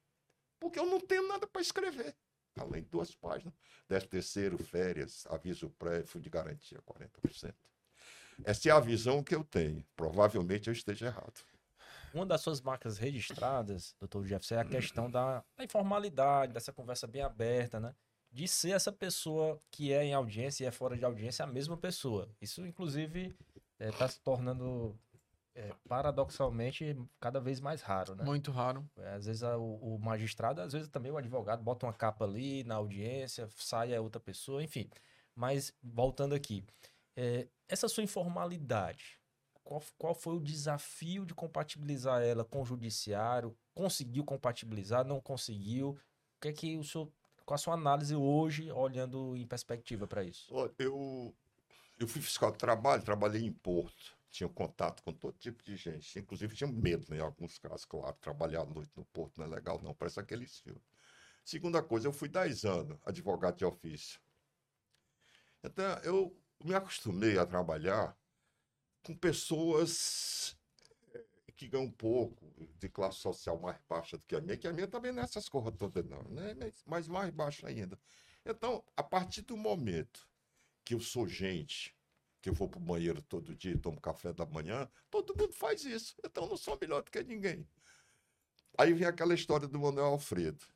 Porque eu não tenho nada para escrever. Além de duas páginas. Décimo terceiro, férias, aviso prévio de garantia, 40%. Essa é a visão que eu tenho. Provavelmente eu esteja errado uma das suas marcas registradas, doutor Jefferson, é a questão da, da, informalidade, dessa conversa bem aberta, né? De ser essa pessoa que é em audiência e é fora de audiência a mesma pessoa. Isso, inclusive, está é, se tornando é, paradoxalmente cada vez mais raro, né? Muito raro. É, às vezes a, o, o, magistrado, às vezes também o advogado bota uma capa ali na audiência, sai a outra pessoa, enfim. Mas voltando aqui, é, essa sua informalidade, qual, qual foi o desafio de compatibilizar ela com o judiciário? Conseguiu compatibilizar? Não conseguiu? O que é que o senhor, qual a sua análise hoje, olhando em perspectiva para isso? Eu, eu fui fiscal de trabalho, trabalhei em Porto, tinha contato com todo tipo de gente, inclusive tinha medo né, em alguns casos, claro, trabalhar à noite no Porto não é legal não, parece aqueles filmes. Segunda coisa, eu fui 10 anos advogado de ofício. Então, eu me acostumei a trabalhar com pessoas eh, que ganham pouco, de classe social mais baixa do que a minha, que a minha também não é essas todas, não, né? mas, mais baixa ainda. Então, a partir do momento que eu sou gente, que eu vou para o banheiro todo dia e tomo café da manhã, todo mundo faz isso. Então, eu não sou melhor do que ninguém. Aí vem aquela história do Manuel Alfredo.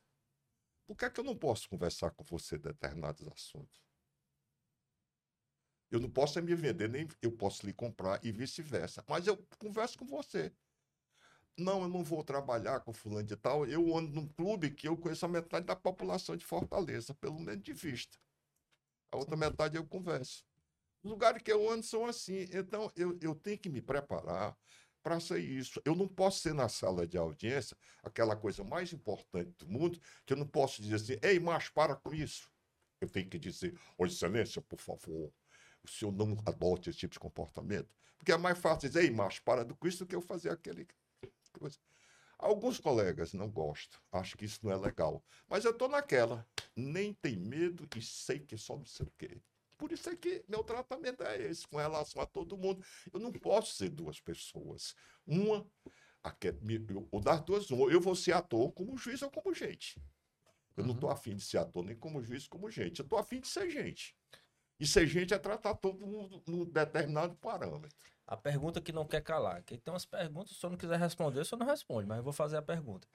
Por que é que eu não posso conversar com você determinados assuntos? Eu não posso me vender, nem eu posso lhe comprar e vice-versa. Mas eu converso com você. Não, eu não vou trabalhar com fulano de tal. Eu ando num clube que eu conheço a metade da população de Fortaleza, pelo menos de vista. A outra metade eu converso. Os lugares que eu ando são assim. Então, eu, eu tenho que me preparar para ser isso. Eu não posso ser na sala de audiência aquela coisa mais importante do mundo, que eu não posso dizer assim, ei, mas para com isso. Eu tenho que dizer, ô excelência, por favor, o senhor não adote esse tipo de comportamento. Porque é mais fácil dizer, ei, macho, para com isso do que eu fazer aquele coisa. Alguns colegas não gostam, acho que isso não é legal. Mas eu estou naquela, nem tem medo e sei que só não sei o quê. Por isso é que meu tratamento é esse, com relação a todo mundo. Eu não posso ser duas pessoas. Uma, ou das duas, uma, eu vou ser ator como juiz ou como gente. Eu uhum. não estou afim de ser ator nem como juiz, como gente. Eu estou afim de ser gente. E ser gente é tratar todo mundo num determinado parâmetro. A pergunta que não quer calar. Que tem umas perguntas, se o senhor não quiser responder, o senhor não responde, mas eu vou fazer a pergunta.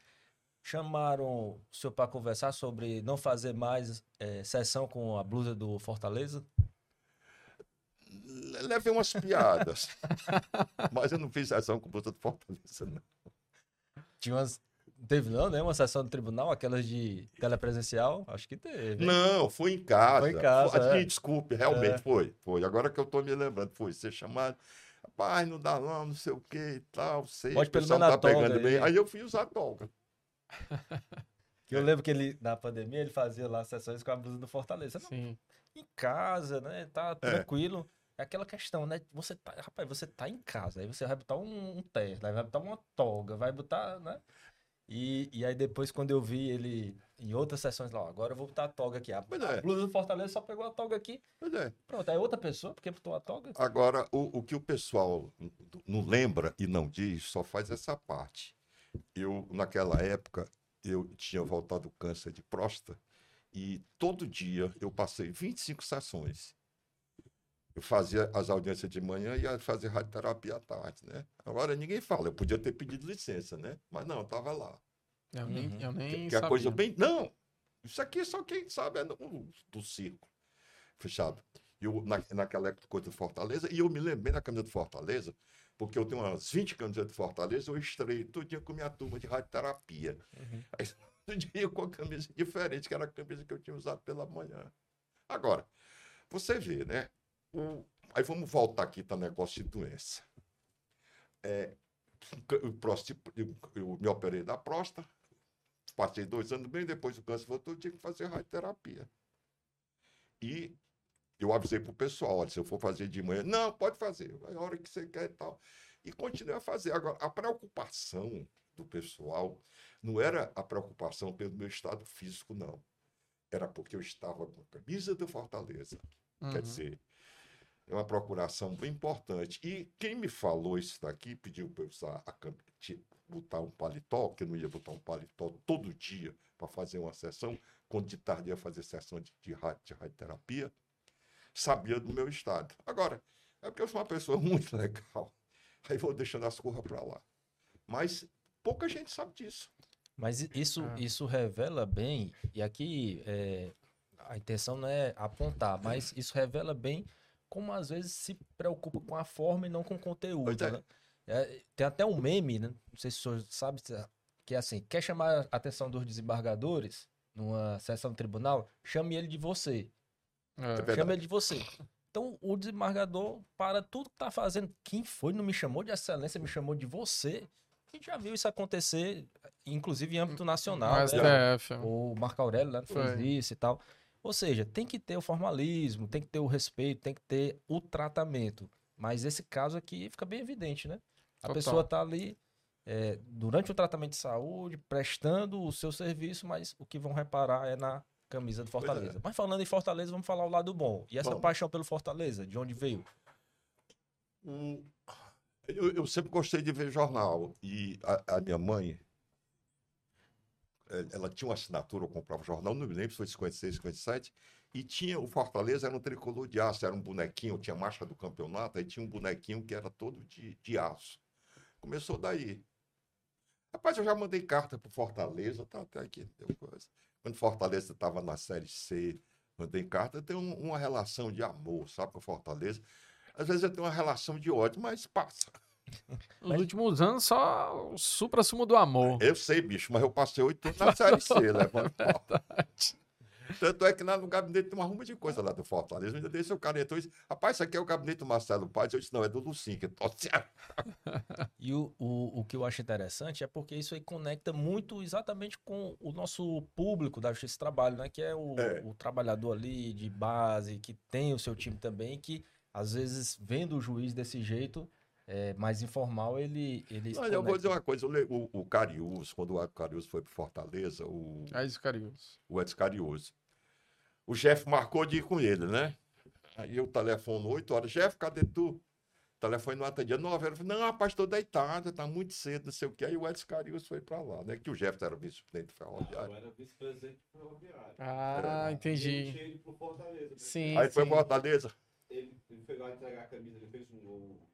Chamaram o senhor para conversar sobre não fazer mais é, sessão com a blusa do Fortaleza? Levei umas piadas. mas eu não fiz sessão com a blusa do Fortaleza, não. Tinha umas Teve não, né? Uma sessão do tribunal, aquelas de telepresencial? Acho que teve. Não, foi em casa. Foi em casa. Foi, é. Desculpe, realmente é. foi. Foi. Agora que eu tô me lembrando, foi ser chamado. Rapaz, não dá não, não sei o que e tal. Sei, Pode pelo menos tá pegando aí. bem. Aí eu fui usar a toga. eu lembro que ele, na pandemia, ele fazia lá sessões com a blusa do Fortaleza. Sim. Não, em casa, né? Tá é. tranquilo. É. é aquela questão, né? Você tá, rapaz, você tá em casa, aí você vai botar um, um terno, vai botar uma toga, vai botar, né? E, e aí depois, quando eu vi ele em outras sessões lá, agora eu vou botar a toga aqui. A, é. a blusa do Fortaleza só pegou a toga aqui. Pois é. Pronto, é outra pessoa porque botou a toga. Agora, o, o que o pessoal não lembra e não diz, só faz essa parte. Eu, naquela época, eu tinha voltado câncer de próstata e todo dia eu passei 25 sessões. Eu fazia as audiências de manhã e ia fazer radioterapia à tarde, né? Agora ninguém fala, eu podia ter pedido licença, né? Mas não, eu estava lá. Eu nem, uhum. eu nem que, que a coisa bem. Não! Isso aqui só quem sabe é do, do circo. Fechado. Eu, na, naquela época, coisa de Fortaleza, e eu me lembrei da camisa de Fortaleza, porque eu tenho umas 20 camisetas de Fortaleza, eu estrei todo dia com minha turma de radioterapia. Uhum. Aí, todo dia com a camisa diferente, que era a camisa que eu tinha usado pela manhã. Agora, você vê, né? O, aí vamos voltar aqui para o negócio de doença. É, eu, eu me operei da próstata, passei dois anos bem, depois o câncer voltou, eu tinha que fazer radioterapia. E eu avisei para o pessoal, olha, se eu for fazer de manhã, não, pode fazer, a hora que você quer e tal. E continuei a fazer. Agora, a preocupação do pessoal não era a preocupação pelo meu estado físico, não. Era porque eu estava com a camisa do Fortaleza. Uhum. Quer dizer, é uma procuração bem importante. E quem me falou isso daqui, pediu para eu usar a, botar um paletó, que eu não ia botar um paletó todo dia para fazer uma sessão, quando de tarde ia fazer sessão de, de, de radioterapia, sabia do meu estado. Agora, é porque eu sou uma pessoa muito legal, aí vou deixando as curvas para lá. Mas pouca gente sabe disso. Mas isso, ah. isso revela bem, e aqui é, a intenção não é apontar, mas isso revela bem como às vezes se preocupa com a forma e não com o conteúdo. É. Né? É, tem até um meme, né? não sei se o senhor sabe, que é assim: quer chamar a atenção dos desembargadores numa sessão do tribunal? Chame ele de você. É. Chame ele de você. Então o desembargador para tudo que tá fazendo. Quem foi? Não me chamou de excelência, me chamou de você. A gente já viu isso acontecer, inclusive em âmbito nacional. Né? O Marco Aurélio né, fez isso e tal. Ou seja, tem que ter o formalismo, tem que ter o respeito, tem que ter o tratamento. Mas esse caso aqui fica bem evidente, né? A Total. pessoa tá ali é, durante o tratamento de saúde, prestando o seu serviço, mas o que vão reparar é na camisa do é. Fortaleza. Mas falando em Fortaleza, vamos falar o lado bom. E essa Vamos. paixão pelo Fortaleza, de onde veio? O- Eu, eu sempre gostei de ver jornal. E a, a minha mãe, ela tinha uma assinatura, eu comprava jornal, não me lembro se foi 56, 57, e tinha o Fortaleza, era um tricolor de aço, era um bonequinho, tinha marcha do campeonato, aí tinha um bonequinho que era todo de, de aço. Começou daí. Rapaz, eu já mandei carta pro Fortaleza, tá até aqui, deu coisa. Quando Fortaleza estava na Série C, mandei carta, eu tenho um- uma relação de amor, sabe, com Fortaleza. Às vezes eu tenho uma relação de ódio, mas passa. Nos últimos anos, só o supra-sumo do amor. Eu sei, bicho, mas eu passei oito anos na Série C, levando pau. Tanto é que lá no gabinete tem uma ruma de coisa lá do Fortaleza. Ainda desse o cara entrou e disse, rapaz, isso aqui é o gabinete do Marcelo Paz. Eu disse, não, é do Lucinho, que torce. E o, o, o que eu acho interessante é porque isso aí conecta muito exatamente com o nosso público da Justiça do Trabalho, né? Que é o, É. o trabalhador ali de base, que tem o seu time também, que às vezes vendo o juiz desse jeito é, mais informal, ele. ele Olha, eu vou dizer uma coisa, o, o, o Cariús, quando o Cariús foi pro Fortaleza, o, É isso, Carius. o Edson Cariús, o chefe marcou de ir com ele, né? Aí eu telefono 8 horas, chefe, cadê tu? O telefone não atendia, 9 horas. Eu falei, não, rapaz, tô deitado, tá muito cedo, não sei o quê. Aí o Edson Cariús foi pra lá, né? Que o Jefferson era vice-presidente do ferroviário. Eu era vice-presidente do ferroviário. Ah, Eu entendi. ele pro Fortaleza. né? Sim, Aí foi sim. pra Fortaleza. Ele, ele foi lá entregar a camisa, ele fez um gol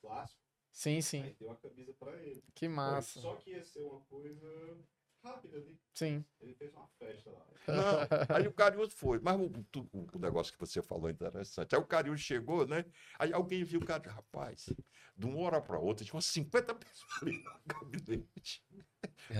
clássico, Sim, sim. aí deu a camisa pra ele. Que massa. Só que ia ser uma coisa rápida ali. Sim. Ele fez uma festa lá. Não, aí o Cariús foi. Mas o, o- o negócio que você falou é interessante. Aí o Cariús chegou, né? Aí alguém viu o cara, rapaz, de uma hora para outra, tinha umas 50 pessoas ali no gabinete.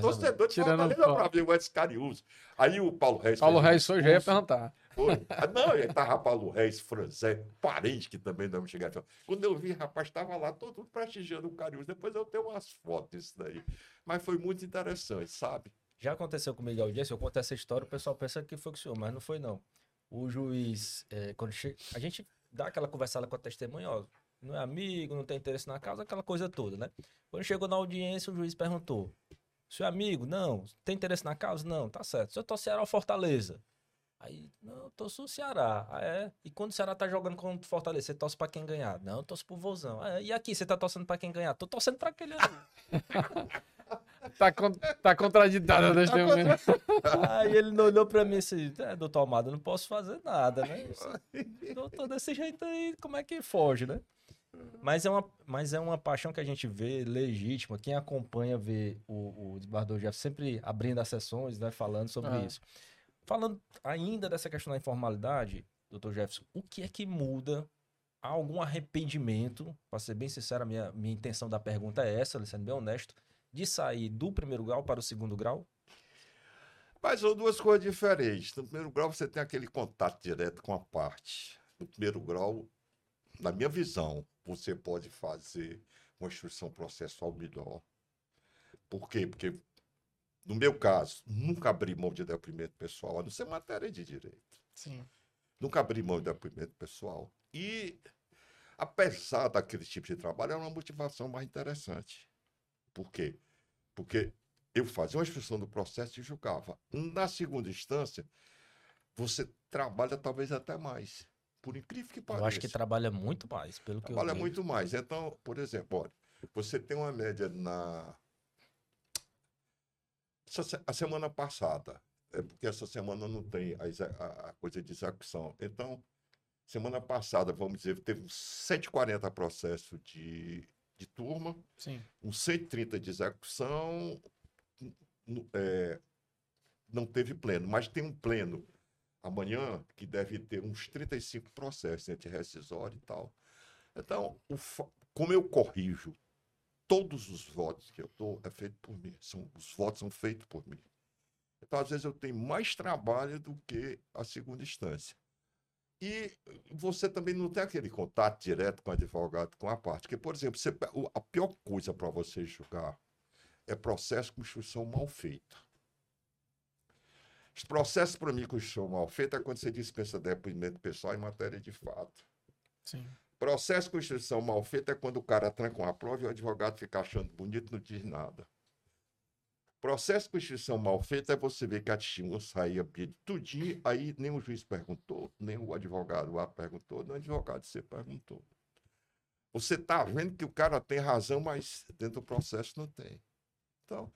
Torcedor de Tirando Fortaleza para ver o Edson Cariús. Aí o Paulo Reis. Paulo Reis foi, já ia perguntar. Foi. Ah, Não, aí tava Paulo Reis, Franzé, parente que também não chegar. Quando eu vi, rapaz, estava lá todo prestigiando o Cariús. Depois eu tenho umas fotos disso daí. Mas foi muito interessante, sabe? Já aconteceu comigo audiência, eu conto essa história, o pessoal pensa que foi com o senhor, mas não foi não. O juiz, é, quando a gente dá aquela conversada com a testemunha, ó, não é amigo, não tem interesse na causa, aquela coisa toda, né? Quando chegou na audiência, o juiz perguntou, seu amigo, não, tem interesse na causa? Não, tá certo. O senhor torce Ceará ou Fortaleza? Aí, não, eu torço o Ceará. Ah, é? E quando o Ceará tá jogando contra o Fortaleza, você torce pra quem ganhar? Não, eu torço pro Vozão. Ah, é? E aqui, você tá torcendo pra quem ganhar? Tô torcendo pra aquele ali. Tá, con tá contraditada a testemunha. Aí ele não olhou pra mim assim, é, doutor Almada, eu não posso fazer nada, né? Tô desse jeito aí, como é que foge, né? Mas é uma, mas é uma paixão que a gente vê legítima. Quem acompanha vê o, o desembargador Jeff sempre abrindo as sessões, né, falando sobre Ah. isso. Falando ainda dessa questão da informalidade, doutor Jefferson, o que é que muda? Há algum arrependimento? Para ser bem sincero, a minha, minha intenção da pergunta é essa, sendo bem honesto, de sair do primeiro grau para o segundo grau? Mas são duas coisas diferentes. No primeiro grau, você tem aquele contato direto com a parte. No primeiro grau, na minha visão, você pode fazer uma instrução processual melhor. Por quê? Porque, no meu caso, nunca abri mão de depoimento pessoal, a não ser matéria de direito. Sim. Nunca abri mão de depoimento pessoal. E, apesar daquele tipo de trabalho, era uma motivação mais interessante. Por quê? Porque eu fazia uma instrução do processo e julgava. Na segunda instância, você trabalha talvez até mais. Por incrível que pareça. Eu acho que trabalha muito mais, pelo que Trabalha eu vejo. muito mais. Então, por exemplo, olha, você tem uma média na. Essa A semana passada, é porque essa semana não tem a, a- a coisa de execução. Então, semana passada, vamos dizer, teve uns 140 processos de, de turma, Sim. uns 130 de execução, é, não teve pleno, mas tem um pleno amanhã que deve ter uns 35 processos entre rescisório e tal. Então, o como eu corrijo todos os votos que eu dou, é feito por mim. São, os votos são feitos por mim. Então, às vezes, eu tenho mais trabalho do que a segunda instância. E você também não tem aquele contato direto com o advogado, com a parte. Porque, por exemplo, você, a pior coisa para você julgar é processo com instrução mal feita. Os processos, para mim, com instrução mal feita é quando você dispensa depoimento pessoal em matéria de fato. Sim. Processo com instrução mal feita é quando o cara tranca uma prova e o advogado fica achando bonito não diz nada. Processo com instrução mal feita é você ver que a testemunha saía pedindo tudinho, aí nem o juiz perguntou, nem o advogado lá perguntou, nem o advogado você perguntou. Você está vendo que o cara tem razão, mas dentro do processo não tem. Então,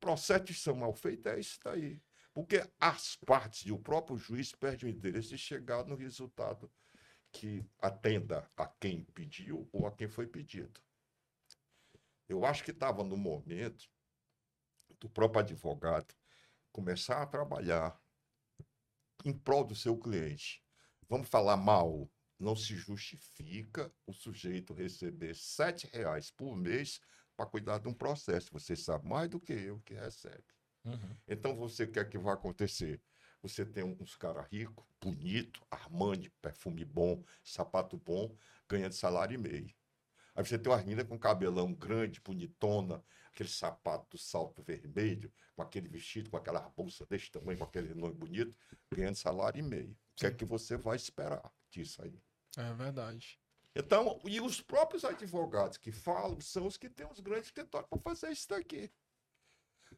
processo de instrução mal feita é isso daí. Porque as partes e o próprio juiz perdem o interesse de chegar no resultado que atenda a quem pediu ou a quem foi pedido. Eu acho que estava no momento do próprio advogado começar a trabalhar em prol do seu cliente. Vamos falar mal, não se justifica o sujeito receber 7 reais por mês para cuidar de um processo. Você sabe mais do que eu que recebe. Uhum. Então você quer que vai acontecer? Você tem uns caras ricos, bonito, Armani, perfume bom, sapato bom, ganhando salário e meio. Aí você tem uma menina com cabelão grande, bonitona, aquele sapato, salto vermelho, com aquele vestido, com aquela bolsa desse tamanho, com aquele nome bonito, ganhando salário e meio. O que é que você vai esperar disso aí? É verdade. Então, e os próprios advogados que falam são os que têm os grandes escritórios para fazer isso daqui.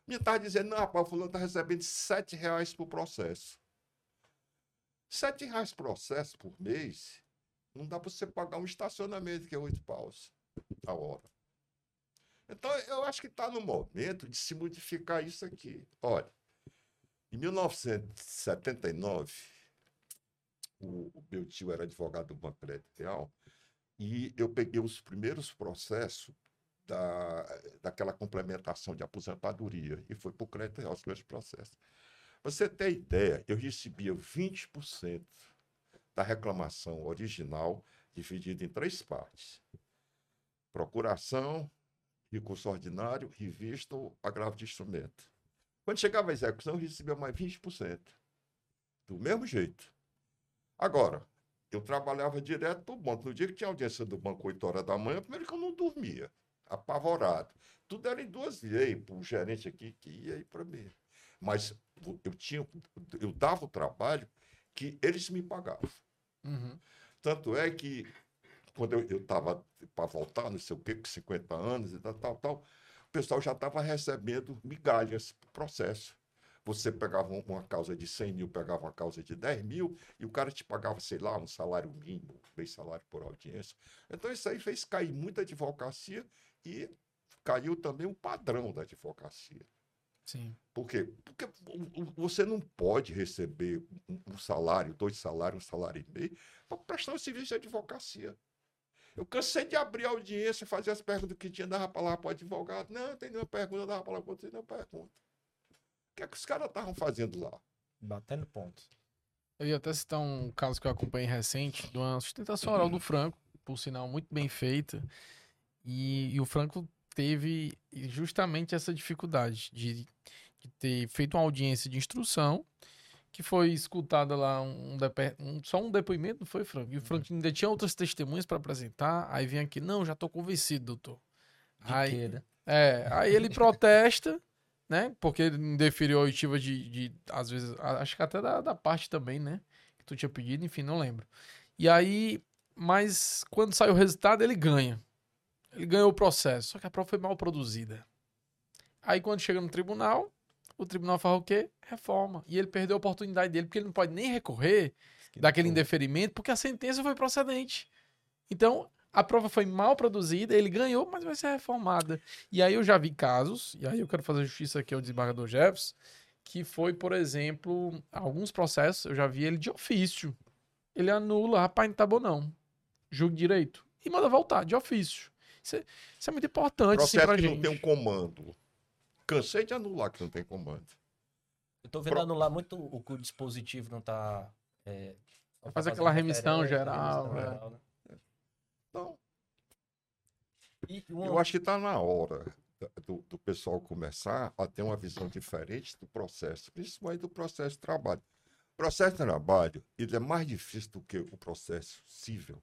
Me está dizendo, não, rapaz, o fulano está recebendo R$ reais por processo. R$ reais processo por mês, não dá para você pagar um estacionamento que é oito paus a hora. Então, eu acho que está no momento de se modificar isso aqui. Olha, em 1979, o, o meu tio era advogado do Banco Real, e eu peguei os primeiros processos da, daquela complementação de aposentadoria e foi para o crédito real os primeiros processos. Você ter ideia, eu recebia 20% da reclamação original dividida em três partes: procuração, recurso ordinário, revista ou agravo de instrumento. Quando chegava a execução, eu recebia mais 20%. Do mesmo jeito. Agora, eu trabalhava direto para o banco. No dia que tinha audiência do banco 8 horas da manhã, primeiro que eu não dormia, apavorado. Tudo era em duas vias, para o gerente aqui que ia aí para mim. Mas eu tinha, eu dava o trabalho que eles me pagavam. Uhum. Tanto é que quando eu estava para voltar, não sei o quê, com 50 anos e tal, tal, tal, o pessoal já estava recebendo migalhas pro processo. Você pegava um- uma causa de 100 mil, pegava uma causa de 10 mil, e o cara te pagava, sei lá, um salário mínimo, meio salário por audiência. Então isso aí fez cair muita advocacia e caiu também o padrão da advocacia. Sim. Por quê? Porque você não pode receber um- salário, dois salários, um salário e meio, para prestar um serviço de advocacia. Eu cansei de abrir a audiência, fazer as perguntas que tinha, dava para lá para o advogado. Não, tem nenhuma pergunta, dava para lá para outro, tem nenhuma pergunta. O que é que os caras estavam fazendo lá? Batendo ponto. Eu ia até citar um caso que eu acompanhei recente, de uma sustentação oral do Franco, por sinal muito bem feita. E, e o Franco teve justamente essa dificuldade de, de ter feito uma audiência de instrução, que foi escutada lá um, um- só um depoimento, não foi, Franco? E o Franco ainda tinha outras testemunhas para apresentar. Aí vem aqui, não, já tô convencido, doutor. De Aí- né? É, aí ele protesta, né? Porque ele indeferiu a oitiva de, de, às vezes, acho que até da, da parte também, né? Que tu tinha pedido, enfim, não lembro. E aí, mas quando sai o resultado, ele ganha. Ele ganhou o processo, só que a prova foi mal produzida. Aí quando chega no tribunal, o tribunal fala o quê? Reforma. E ele perdeu a oportunidade dele, porque ele não pode nem recorrer daquele indeferimento, porque a sentença foi procedente. Então, a prova foi mal produzida, ele ganhou, mas vai ser reformada. E aí eu já vi casos, e aí eu quero fazer justiça aqui ao desembargador Jefferson, que foi, por exemplo, alguns processos, eu já vi ele de ofício. Ele anula, rapaz, não tá bom não. Julgue direito. E manda voltar, de ofício. Isso é, isso é muito importante, sim, Processo pra que gente. não tem um comando. Cansei de anular que não tem comando. Eu tô vendo Pro- anular muito o que o dispositivo não tá. É, não tá Faz aquela remissão referência, geral, remissão é. geral, né? Então, E uma- eu acho que está na hora do, do pessoal começar a ter uma visão diferente do processo, principalmente do processo de trabalho. processo de trabalho ele é mais difícil do que o processo civil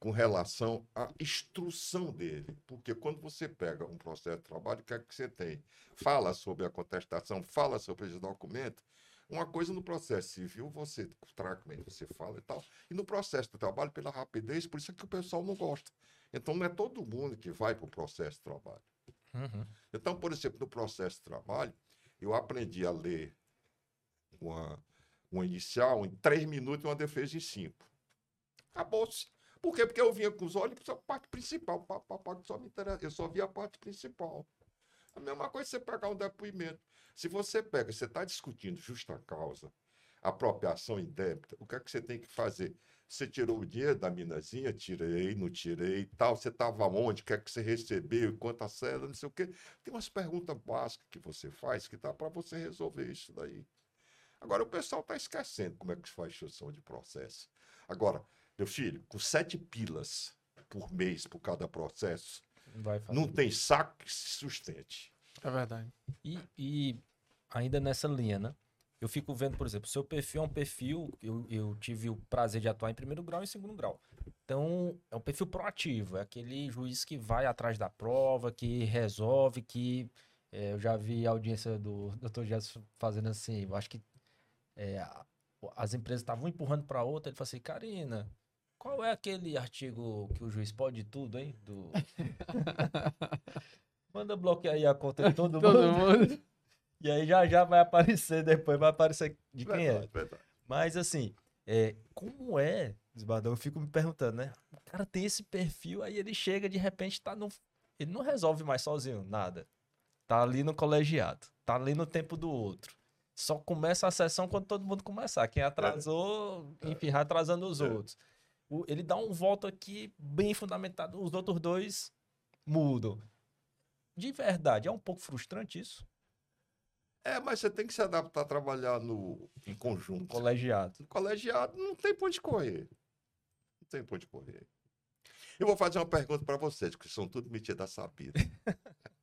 com relação à instrução dele. Porque quando você pega um processo de trabalho, o que é que você tem? Fala sobre a contestação, fala sobre esse documento. Uma coisa no processo civil, você tracamente você fala e tal. E no processo de trabalho, pela rapidez, por isso é que o pessoal não gosta. Então, não é todo mundo que vai para o processo de trabalho. Uhum. Então, por exemplo, no processo de trabalho, eu aprendi a ler uma, uma inicial em três minutos e uma defesa em cinco. Acabou-se. Por quê? Porque eu vinha com os olhos para a parte principal. Pá, pá, pá, só me interessa. Eu só via a parte principal. A mesma coisa você pegar um depoimento. Se você pega, você está discutindo justa causa, apropriação indébita, o que é que você tem que fazer? Você tirou o dinheiro da minazinha? Tirei, não tirei, tal. Você estava onde? O que é que você recebeu? Quanta cela? Não sei o quê. Tem umas perguntas básicas que você faz que dá para você resolver isso daí. Agora, o pessoal está esquecendo como é que se faz instrução de processo. Agora, meu filho, com sete pilas por mês por cada processo, Vai fazer. não tem saco que se sustente. É verdade. E, e ainda nessa linha, né? Eu fico vendo, por exemplo, seu perfil é um perfil. Eu, eu tive o prazer de atuar em primeiro grau e em segundo grau. Então, é um perfil proativo. É aquele juiz que vai atrás da prova, que resolve, que. é, eu já vi a audiência do Dr. Gerson fazendo assim. Eu acho que é, as empresas estavam empurrando para outra. Ele falou assim: Karina, qual é aquele artigo que o juiz pode tudo, hein? Do... Manda bloquear aí a conta de todo, Todo mundo. mundo. E aí já já vai aparecer depois, vai aparecer de quem é. Verdade, verdade. Mas assim, é, como é, Desbadão? Eu fico me perguntando, né? O cara tem esse perfil, aí ele chega, de repente, tá no. Ele não resolve mais sozinho, nada. Tá ali no colegiado, tá ali no tempo do outro. Só começa a sessão quando todo mundo começar. Quem atrasou, enfim, vai atrasando os É. outros. O- ele dá um voto aqui bem fundamentado, os outros dois mudam. De verdade, é um pouco frustrante isso? É, mas você tem que se adaptar a trabalhar no, em conjunto. Colegiado. No colegiado não tem por onde correr. Não tem por onde correr. Eu vou fazer uma pergunta para vocês, que são tudo metidas a saber.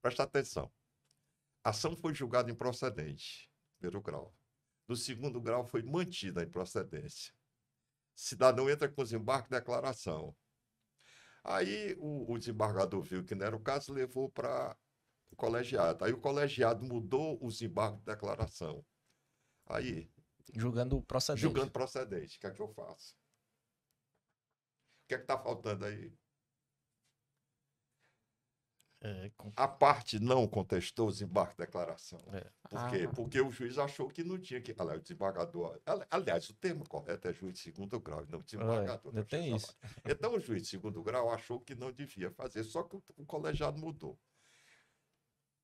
Presta atenção. A ação foi julgada improcedente, primeiro grau. No segundo grau, foi mantida a improcedência. Cidadão entra com desembarque e declaração. Aí o, o desembargador viu que não era o caso, levou para o colegiado. Aí o colegiado mudou o desembarque de declaração. Aí, Julgando procedente. julgando procedente, o que é que eu faço? O que é que está faltando aí? É, com- A parte não contestou o desembarque de declaração. É. Por quê? Ah. Porque o juiz achou que não tinha que. Aliás, o desembargador. ali- Aliás, o termo correto é juiz de segundo grau, não desembargador. ainda né? tem isso. Então, o juiz de segundo grau achou que não devia fazer, só que o, o colegiado mudou.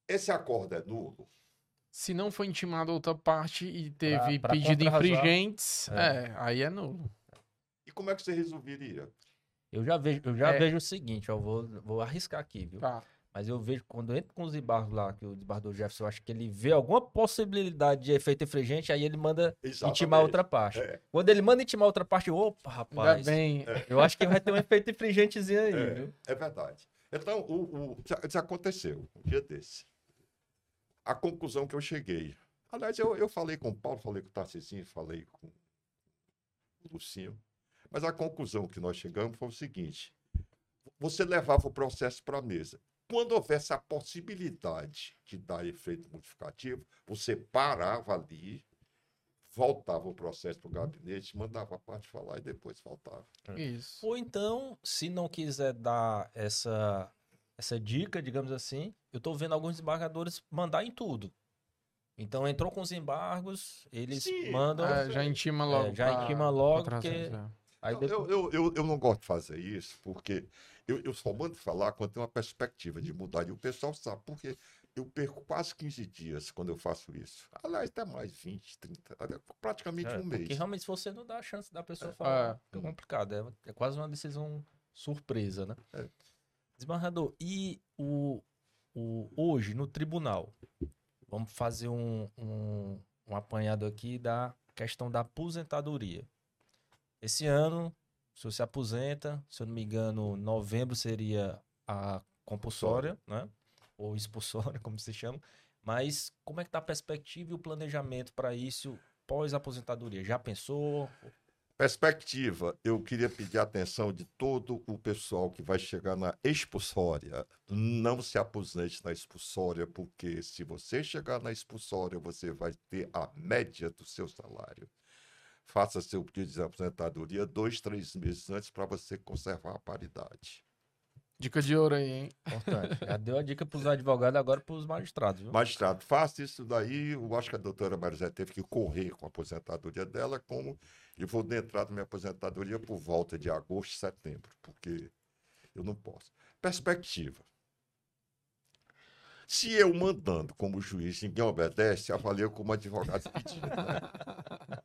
Esse acordo é nulo? Se não foi intimada outra parte e teve pra pedido contrarrazar. infringentes, É. é. aí é nulo. E como é que você resolveria? Eu já vejo, eu já É. vejo o seguinte, eu vou, vou arriscar aqui, viu? Tá. Mas eu vejo quando eu entro com os embargos lá, que o desembargador Jefferson, eu acho que ele vê alguma possibilidade de efeito infringente, aí ele manda intimar Exatamente. outra parte. É. Quando ele manda intimar outra parte, eu, opa, Ainda rapaz, bem. eu acho que vai ter um efeito infringentezinho aí, É, viu? é verdade. Então, o, o, já, já aconteceu um dia desse. A conclusão que eu cheguei. Aliás, eu, eu falei com o Paulo, falei com o Tarcisinho, falei com o Lucinho. Mas a conclusão que nós chegamos foi o seguinte: você levava o processo para a mesa. Quando houvesse a possibilidade de dar efeito modificativo, você parava ali, voltava o processo para o gabinete, mandava a parte falar e depois voltava. Isso. Ou então, se não quiser dar essa, essa dica, digamos assim, eu tô vendo alguns desembargadores mandar em tudo. Então, entrou com os embargos, eles Sim, mandam. É, já intima logo. É, já pra- intima logo, pra porque- é. Aí depois- eu, eu, eu, eu não gosto de fazer isso, porque eu, eu só mando falar quando tem uma perspectiva de mudar. E o pessoal sabe, porque eu perco quase 15 dias quando eu faço isso. Aliás, até mais 20, 30, até praticamente É, um mês. Porque realmente se você não dá a chance da pessoa É. falar, É. fica complicado. É, é quase uma decisão surpresa, né? É. Desembargador, e o, o, hoje, no tribunal, vamos fazer um, um, um apanhado aqui da questão da aposentadoria. Esse ano, o senhor se aposenta, se eu não me engano, novembro seria a compulsória, né? Ou expulsória, como se chama. Mas como é que tá a perspectiva e o planejamento para isso após a aposentadoria? Já pensou? Perspectiva, eu queria pedir a atenção de todo o pessoal que vai chegar na expulsória. Não se aposente na expulsória, porque se você chegar na expulsória, você vai ter a média do seu salário. Faça seu pedido de aposentadoria dois, três meses antes para você conservar a paridade. Dica de ouro aí, hein? Importante. Já deu a dica para os advogados, agora para os magistrados, viu? Magistrado, faça isso daí. Eu acho que a doutora Marizé teve que correr com a aposentadoria dela, como eu vou entrar na minha aposentadoria por volta de agosto, setembro, porque eu não posso. Perspectiva. Se eu mandando como juiz, ninguém obedece, avalia como advogado pedindo. Né?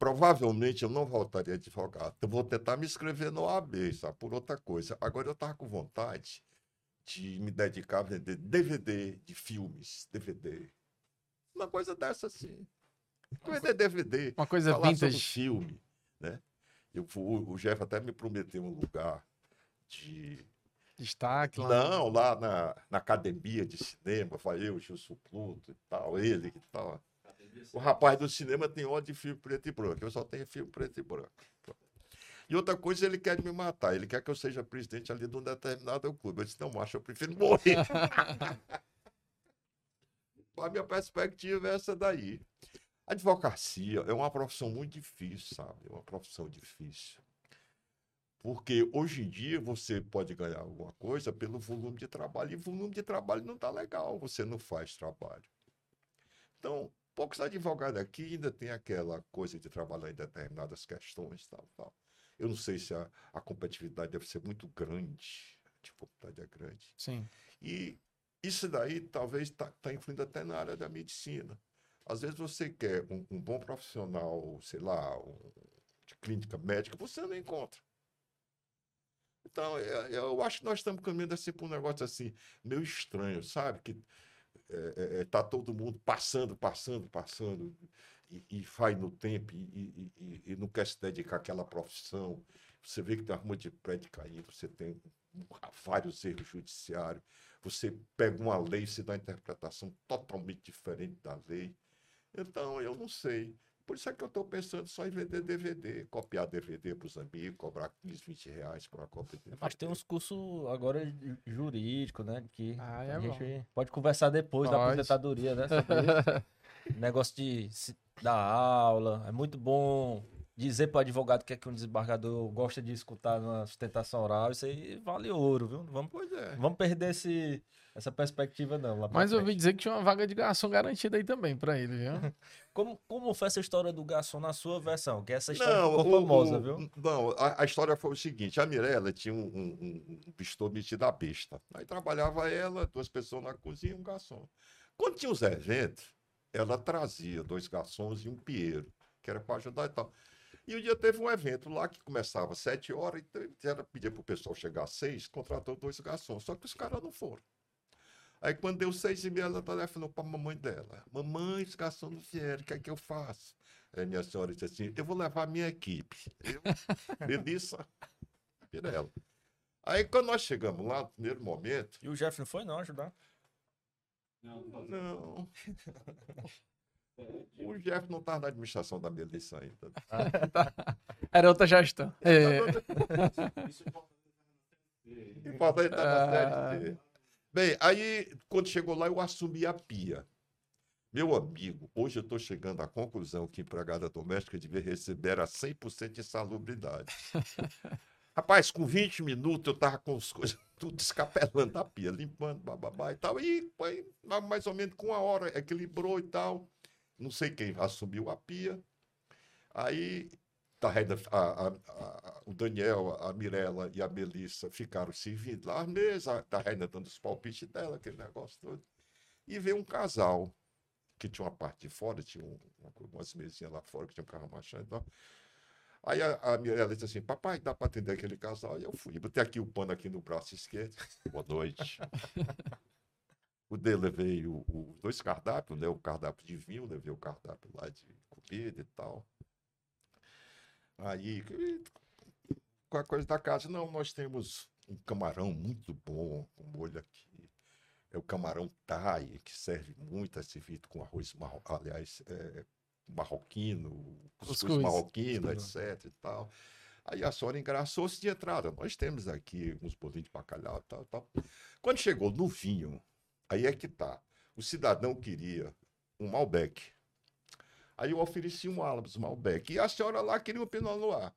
Provavelmente eu não voltaria advogado. Eu vou tentar me inscrever no OAB, sabe? Por outra coisa. Agora eu estava com vontade de me dedicar a vender DVD de filmes, DVD. Uma coisa dessa assim. Vender DVD. Uma coisa falar vintage. sobre filme, né? Eu vou, o Jeff até me prometeu um lugar de Destaque lá. não, lá na, na academia de cinema, vai eu, Gilson Pluto e tal, ele e tal. O rapaz do cinema tem ódio de filme preto e branco. Eu só tenho filme preto e branco. E outra coisa, ele quer me matar. Ele quer que eu seja presidente ali de um determinado clube. Eu disse, não, macho, eu prefiro morrer. a minha perspectiva é essa daí. A advocacia é uma profissão muito difícil, sabe? É uma profissão difícil. Porque hoje em dia você pode ganhar alguma coisa pelo volume de trabalho. E o volume de trabalho não está legal, você não faz trabalho. Então, poucos advogados aqui ainda tem aquela coisa de trabalhar em determinadas questões, tal, tal. Eu não sei se a, a competitividade deve ser muito grande, a dificuldade é grande. Sim. E isso daí talvez está tá influindo até na área da medicina. Às vezes você quer um, um bom profissional, sei lá, um, de clínica médica, você não encontra. Então, é- é- eu acho que nós estamos caminhando assim para um negócio assim, meio estranho, sabe? Que é, é, é, tá todo mundo passando, passando, passando, e, e vai no tempo e, e- e- não quer se dedicar àquela profissão. Você vê que tem uma rua de prédio caindo, você tem vários erros judiciários, você pega uma lei e se dá uma interpretação totalmente diferente da lei. Então, eu não sei. Por isso é que eu estou pensando só em vender DVD, copiar DVD para os amigos, cobrar 15, 20 reais por uma cópia de DVD. Mas tem uns cursos agora ju- jurídico, né? Que Ah, é a bom. gente pode conversar depois da Pode. aposentadoria, né? Negócio de dar aula. É muito bom dizer para o advogado que é que um desembargador gosta de escutar na sustentação oral. Isso aí vale ouro, viu? Vamos, Pois é. vamos perder esse, essa perspectiva, não. Mas eu ouvi dizer que tinha uma vaga de garçom garantida aí também pra ele, viu? Como, como foi essa história do garçom na sua versão? Que essa história Não, ficou o- famosa, o- viu? Não, a, a história foi o seguinte: a Mirella tinha um, um, um, metido a besta. Aí trabalhava ela, duas pessoas na cozinha e um garçom. Quando tinha os eventos, ela trazia dois garçons e um pieiro, que era para ajudar e tal. E um dia teve um evento lá que começava às sete horas, então ela pedia para o pessoal chegar às seis, contratou dois garçons, só que os caras não foram. Aí quando deu seis e meia, ela telefonou para a mamãe dela. Mamãe, os garçons não vieram, o que é que eu faço? Aí minha senhora disse assim, eu vou levar a minha equipe. Eu, Melissa, Pirela. Aí quando nós chegamos lá, no primeiro momento, E o Jeff não foi, não, ajudar? Não, não. não. O Jeff não estava na administração da Melissa ainda. Era outra gestão. É, Isso é E falta ele tá na Ah. série D. Bem, aí quando chegou lá, eu assumi a pia. Meu amigo, hoje eu estou chegando à conclusão que empregada doméstica devia receber a 100% de salubridade. Rapaz, com 20 minutos eu tava com as coisas tudo escapelando da pia, limpando, bababá e tal. E mais ou menos com uma hora, equilibrou e tal. Não sei quem assumiu a pia. Aí tá, a- a- a- o Daniel, a Mirella e a Melissa ficaram servindo lá à mesa, a Raina dando os palpites dela, aquele negócio todo. E veio um casal, que tinha uma parte de fora, tinha um- uma- umas mesinhas lá fora, que tinha um carro machado e tal. Aí a, a Mirella disse assim, papai, dá para atender aquele casal? E eu fui, botei aqui o pano aqui no braço esquerdo. Boa noite. O dele levei o, o- dois cardápios, né? O cardápio de vinho, levei o cardápio lá de comida e tal. Aí, e- qualquer coisa da casa, não, nós temos um camarão muito bom, com molho aqui. É o camarão thai, que serve muito, é servido com arroz, marro... aliás, é, marroquino, cuscuz, marroquino, Tudo. etc e tal. Aí a senhora engraçou-se de entrada. Nós temos aqui uns bolinhos de bacalhau e tal, tal. Quando chegou no vinho, aí é que tá. O cidadão queria um Malbec. Aí eu ofereci um Alves Malbec. E a senhora lá queria um Pinot Noir.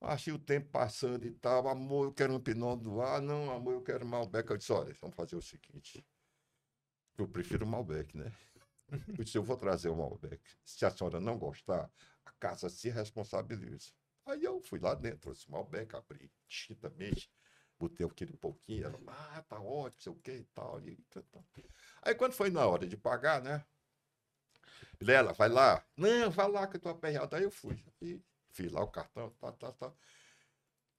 Achei o tempo passando e tal. Amor, eu quero um Pinot Noir. Não, amor, eu quero Malbec. Eu disse, olha, vamos fazer o seguinte. Eu prefiro Malbec, né? Eu disse, eu vou trazer o Malbec. Se a senhora não gostar, a casa se responsabiliza. Aí eu fui lá dentro, trouxe o Malbec, abri titamente, botei aquele pouquinho, ela, ah, tá ótimo, sei o que e tal. E. Aí quando foi na hora de pagar, né? Vilela, vai lá. Não, vai lá que eu tô aperreado. Aí eu fui. E fiz lá o cartão, tá, tá, tá.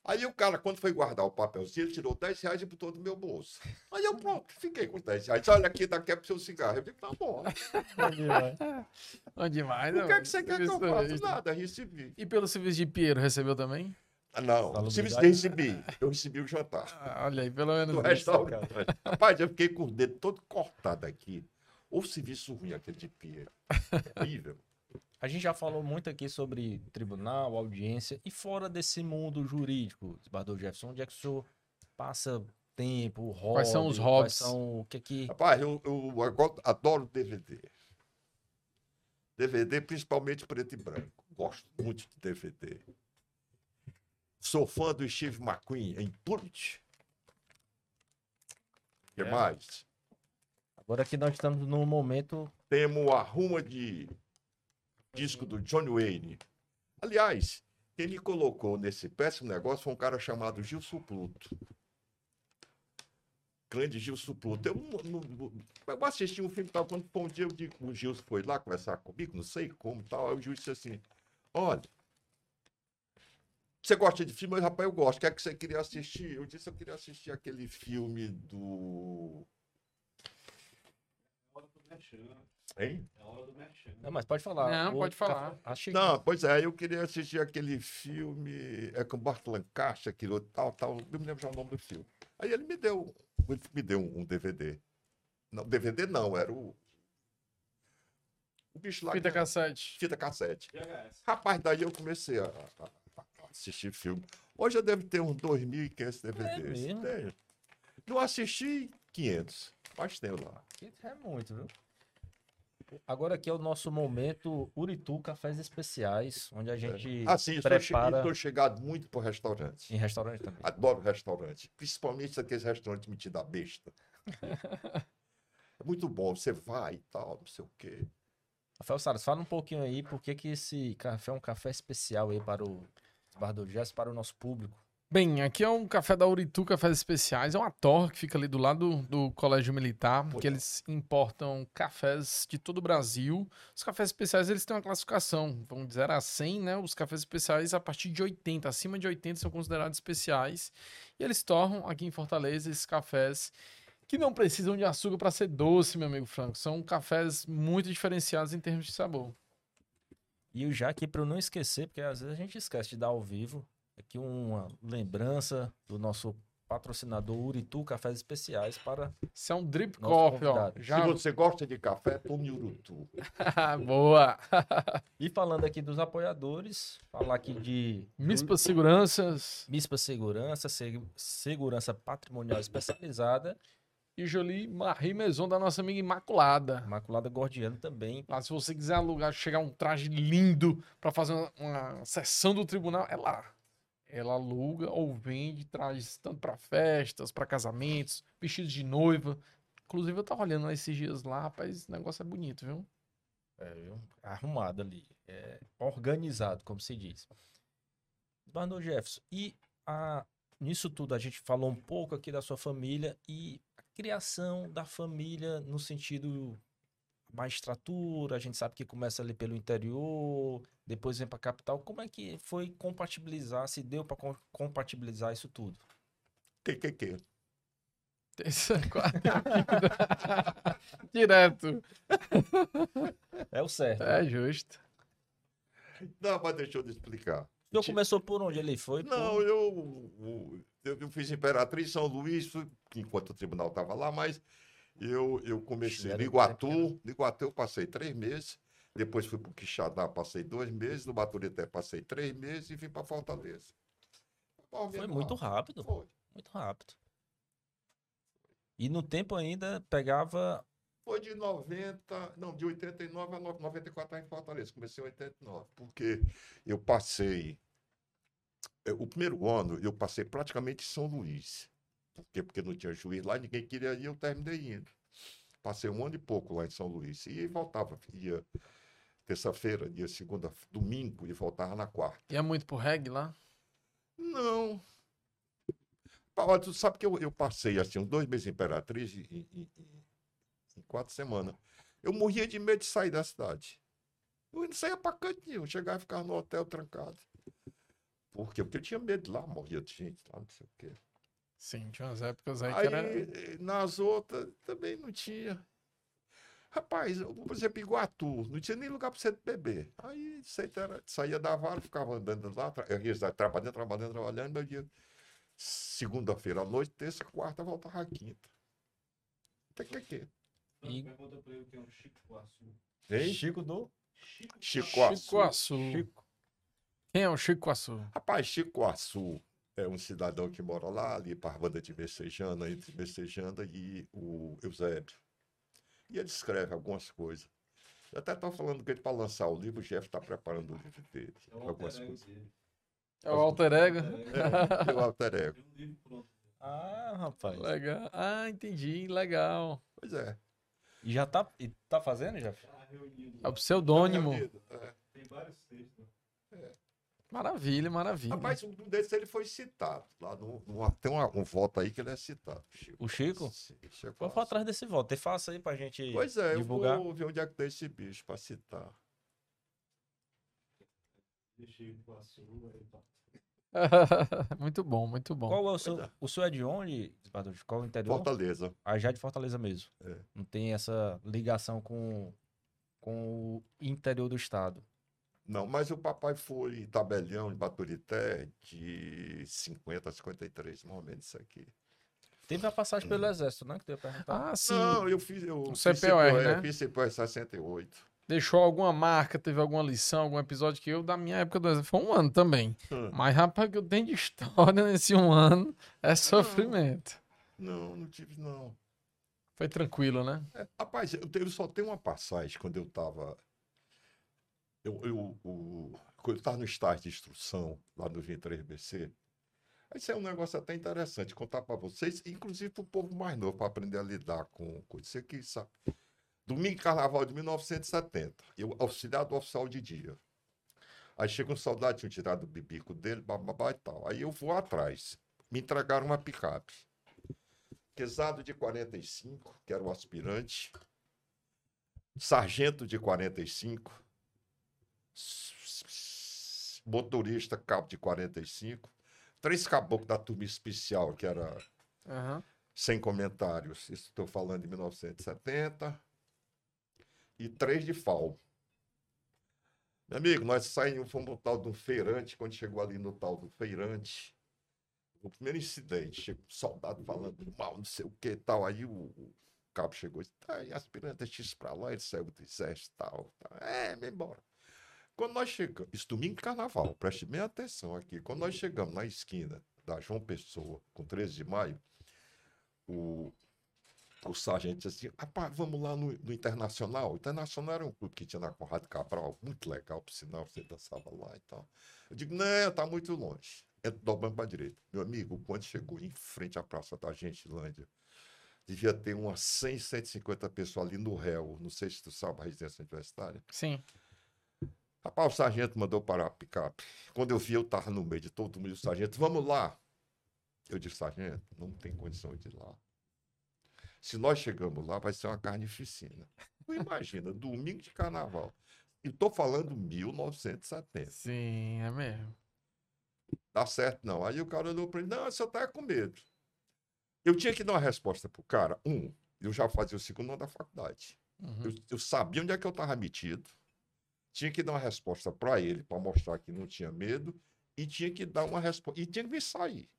Aí o cara, quando foi guardar o papelzinho, ele tirou 10 reais e botou no meu bolso. Aí eu, pronto, fiquei com 10 reais. Olha aqui, daqui é pro seu cigarro. Eu digo, tá bom. Bom demais, O né, que é que você quer que eu faça? Nada, recebi. E pelo serviço de Piero, recebeu também? Ah, não, de recebi. Eu recebi o jantar. Ah, olha aí, pelo menos Do isso. restaurante. Rapaz, eu fiquei com o dedo todo cortado aqui. O serviço ruim aquele de pia. Horrível. A gente já falou muito aqui sobre tribunal, audiência e fora desse mundo jurídico, Bardot Jefferson, onde é que o senhor passa tempo, hobby, Quais são os Quais hobbies? são o que que Rapaz, eu, eu adoro DVD. DVD, principalmente preto e branco. Gosto muito de DVD. Sou fã do Steve McQueen em Bullet. O que É. mais? Agora que nós estamos num momento Temos a ruma de disco do Johnny Wayne. Aliás, quem me colocou nesse péssimo negócio foi um cara chamado Gilson Pluto. Grande Gilson Pluto. Eu, não- não- eu assisti um filme tal. Quando um dia, eu digo, o Gilson foi lá conversar comigo, não sei como e tal. Aí o juiz disse assim: Olha, você gosta de filme? Eu, rapaz, eu gosto. O que é que você queria assistir? Eu disse: Eu queria assistir aquele filme do. É hora do merchan. Hein? É hora do merchan. Não, mas pode falar. Não, O pode falar. café- Achei Não, pois é, eu queria assistir aquele filme, é com Bart Lancaster, aquilo tal, tal, eu me lembro já o nome do filme. Aí ele me deu, ele me deu um DVD. Não, DVD não, era o. O bicho lá. Fita que- cassete. Fita cassete. VHS. Rapaz, daí eu comecei a- a assistir filme. Hoje eu devo ter uns 2.500 DVDs. mesmo? Tenho. Não assisti 500, mas tenho lá. é muito, viu? Agora aqui é o nosso momento Uritu Cafés Especiais, onde a gente Assim, estou, che- prepara estou chegado muito por restaurante. em restaurante também. Adoro restaurante. Principalmente aqueles restaurantes metidos a besta. é muito bom. Você vai e tal, não sei o quê. Rafael Saras, fala um pouquinho aí por que que esse café é um café especial aí para o Bar do Jazz, para o nosso público. Bem, aqui é um café da Uritu Cafés Especiais. É uma torre que fica ali do lado do Colégio Militar, Pô, que eles importam cafés de todo o Brasil. Os cafés especiais, eles têm uma classificação, vamos dizer a 100, né? Os cafés especiais a partir de 80, acima de 80 são considerados especiais. E eles torram aqui em Fortaleza esses cafés que não precisam de açúcar para ser doce, meu amigo Franco. São cafés muito diferenciados em termos de sabor. E eu já aqui para eu não esquecer, porque às vezes a gente esquece de dar ao vivo, aqui uma lembrança do nosso patrocinador Uritu Cafés Especiais para Isso é um drip coffee, ó. Já... Se você gosta de café, tome Urutu. Boa! E falando aqui dos apoiadores, falar aqui de Mispa Seguranças MISPA Segurança, Se- Segurança Patrimonial Especializada, e Jolie Marie Maison da nossa amiga Imaculada. Imaculada Gordiano também. Lá, se você quiser alugar, chegar um traje lindo pra fazer uma, uma sessão do tribunal, é lá. Ela aluga ou vende trajes tanto pra festas, pra casamentos, vestidos de noiva. Inclusive, eu tava olhando lá esses dias lá, rapaz, o negócio é bonito, viu? É, viu? arrumado ali, é, organizado, como se diz. Barnard Jefferson, e a, nisso tudo a gente falou um pouco aqui da sua família e criação da família no sentido magistratura, a gente sabe que começa ali pelo interior, depois vem para a capital. Como é que foi compatibilizar, se deu para compatibilizar isso tudo? Que, que, que? Direto. É o certo. É justo. Não, mas deixa eu te explicar. O senhor começou por onde ele foi? Não, Por- eu, eu, eu- fiz Imperatriz São Luís, enquanto o tribunal estava lá, mas eu, eu comecei no Iguatu. No Iguatu eu passei três meses, depois fui para o Quixadá, passei dois meses, no Baturité passei três meses e vim para Fortaleza. Foi muito rápido. Foi. Muito rápido. E no tempo ainda pegava. Foi de 90, não, de 89 a 94 estava em Fortaleza. Comecei em 89, porque eu passei. eh, O primeiro ano eu passei praticamente em São Luís. Por quê? Porque não tinha juiz lá, ninguém queria ir, eu terminei indo. Passei um ano e pouco lá em São Luís. E voltava, ia terça-feira, dia segunda, domingo, e voltava na quarta. E é muito pro reggae lá? Não. Olha, tu sabe que eu, eu passei assim, uns dois meses em Imperatriz em- em quatro semanas. Eu morria de medo de sair da cidade. Eu não saía pra canto nenhum, chegava e ficava no hotel trancado. Por quê? Porque eu tinha medo lá, morria de gente lá, não sei o quê. Sim, tinha umas épocas aí, Aí, que era. nas outras, também não tinha. Rapaz, por exemplo, Iguatu, não tinha nem lugar para você beber. Aí era- saía da vara, ficava andando lá, eu ia trabalhando, trabalhando, trabalhando, meu dia. Segunda-feira à noite, terça, quarta, voltava à quinta. Tem que que? E- Pergunta pra ele o que é um Chico Guaçu. Hein? Chico do. Chico Chicoaçu. Chicoaçu. Chico. Quem é o Chicoaçu? Rapaz, Chicoaçu é um cidadão que mora lá, ali para a banda de Messejana, entre Messejana e o Eusébio. E ele escreve algumas coisas. Eu até estava falando com ele para lançar o livro, o Jeff está preparando o livro dele. É o Algumas alter ego coisas. dele. É o alter ego? É, meu alter ego. Ah, rapaz. Legal. Ah, entendi. Legal. Pois é. E já tá, e tá fazendo, já? Tá reunido. É o pseudônimo. É. Tem vários textos. Maravilha, maravilha. Rapaz, um desses ele foi citado. Lá no, no- tem uma, um voto aí que ele é citado. Chico. O Chico? Sim, Chico Vou Assu. atrás desse voto. Te faça aí pra gente Pois é, divulgar. eu vou ver onde é que tem esse bicho para citar. Chico Guaçu. aí tá. muito bom, muito bom. Qual é o seu? É. O seu é de onde? De qual interior? Fortaleza. Ah, já é de Fortaleza mesmo. É. Não tem essa ligação com, com o interior do estado. Não, mas o papai foi tabelião em Baturité de 50 a 53, mais ou menos isso aqui. Teve a passagem pelo exército, né? Que tu ia perguntar. Ah, sim. Não, eu fiz. Eu fiz CPOR, CPOR, né? Fiz CPOR 68. Deixou alguma marca, teve alguma lição, algum episódio que eu, da minha época do exército, foi um ano também. Hum. Mas, rapaz, que eu tenho de história nesse um ano é sofrimento. Não, não tive, não. Foi tranquilo, né? É, rapaz, eu, eu só tenho uma passagem quando eu estava. Eu, eu, o- quando eu estava no estágio de instrução, lá no 23BC. Isso é um negócio até interessante contar para vocês, inclusive para o povo mais novo, para aprender a lidar com coisas. Você que sabe. Domingo Carnaval de 1970, eu auxiliar do oficial de dia. Aí chega um soldado, tinha tirado o bibico dele, bababá e tal. Aí eu vou atrás. Me entregaram uma picape. Quesado de 45, que era o aspirante. Sargento de 45. Motorista cabo de 45. Três caboclos da turma especial, que era Aham. sem comentários. Isso estou falando de 1970. E três de FAO. Meu amigo, nós saímos, fomos no tal do feirante. Quando chegou ali no tal do feirante, o primeiro incidente, chegou um soldado falando mal, não sei o que tal. Aí o, o cabo chegou e disse: tá, e aspirante X pra lá, ele saiu do exército e tal, tal. É, me embora. Quando nós chegamos, isso domingo de carnaval, preste bem atenção aqui. Quando nós chegamos na esquina da João Pessoa, com 13 de maio, o, o sargento disse assim: rapaz, vamos lá no, no Internacional. O Internacional era um clube que tinha na Conrado Cabral, muito legal, por sinal, você dançava lá e tal. Eu digo: não, tá muito longe. Entra dobrando para a direita. Meu amigo, quando chegou em frente à Praça da Gentilândia, devia ter umas 100, 150 pessoas ali no réu. Não sei se tu sabe a residência universitária. Sim. Rapaz, o sargento mandou parar a picape. Quando eu vi, eu tava no meio de todo mundo. O sargento, vamos lá. Eu disse, sargento, não tem condição de ir lá. Se nós chegamos lá, vai ser uma carnificina. Tu imagina, domingo de carnaval. E tô falando 1970. Sim, é mesmo. Dá certo, não. Aí o cara olhou para ele, não, você tá com medo. Eu tinha que dar uma resposta pro cara. Um, eu já fazia o segundo ano da faculdade. Uhum. Eu, eu sabia onde é que eu estava metido. tinha que dar uma resposta para ele, para mostrar que não tinha medo, e tinha que dar uma resposta, e tinha que vir sair.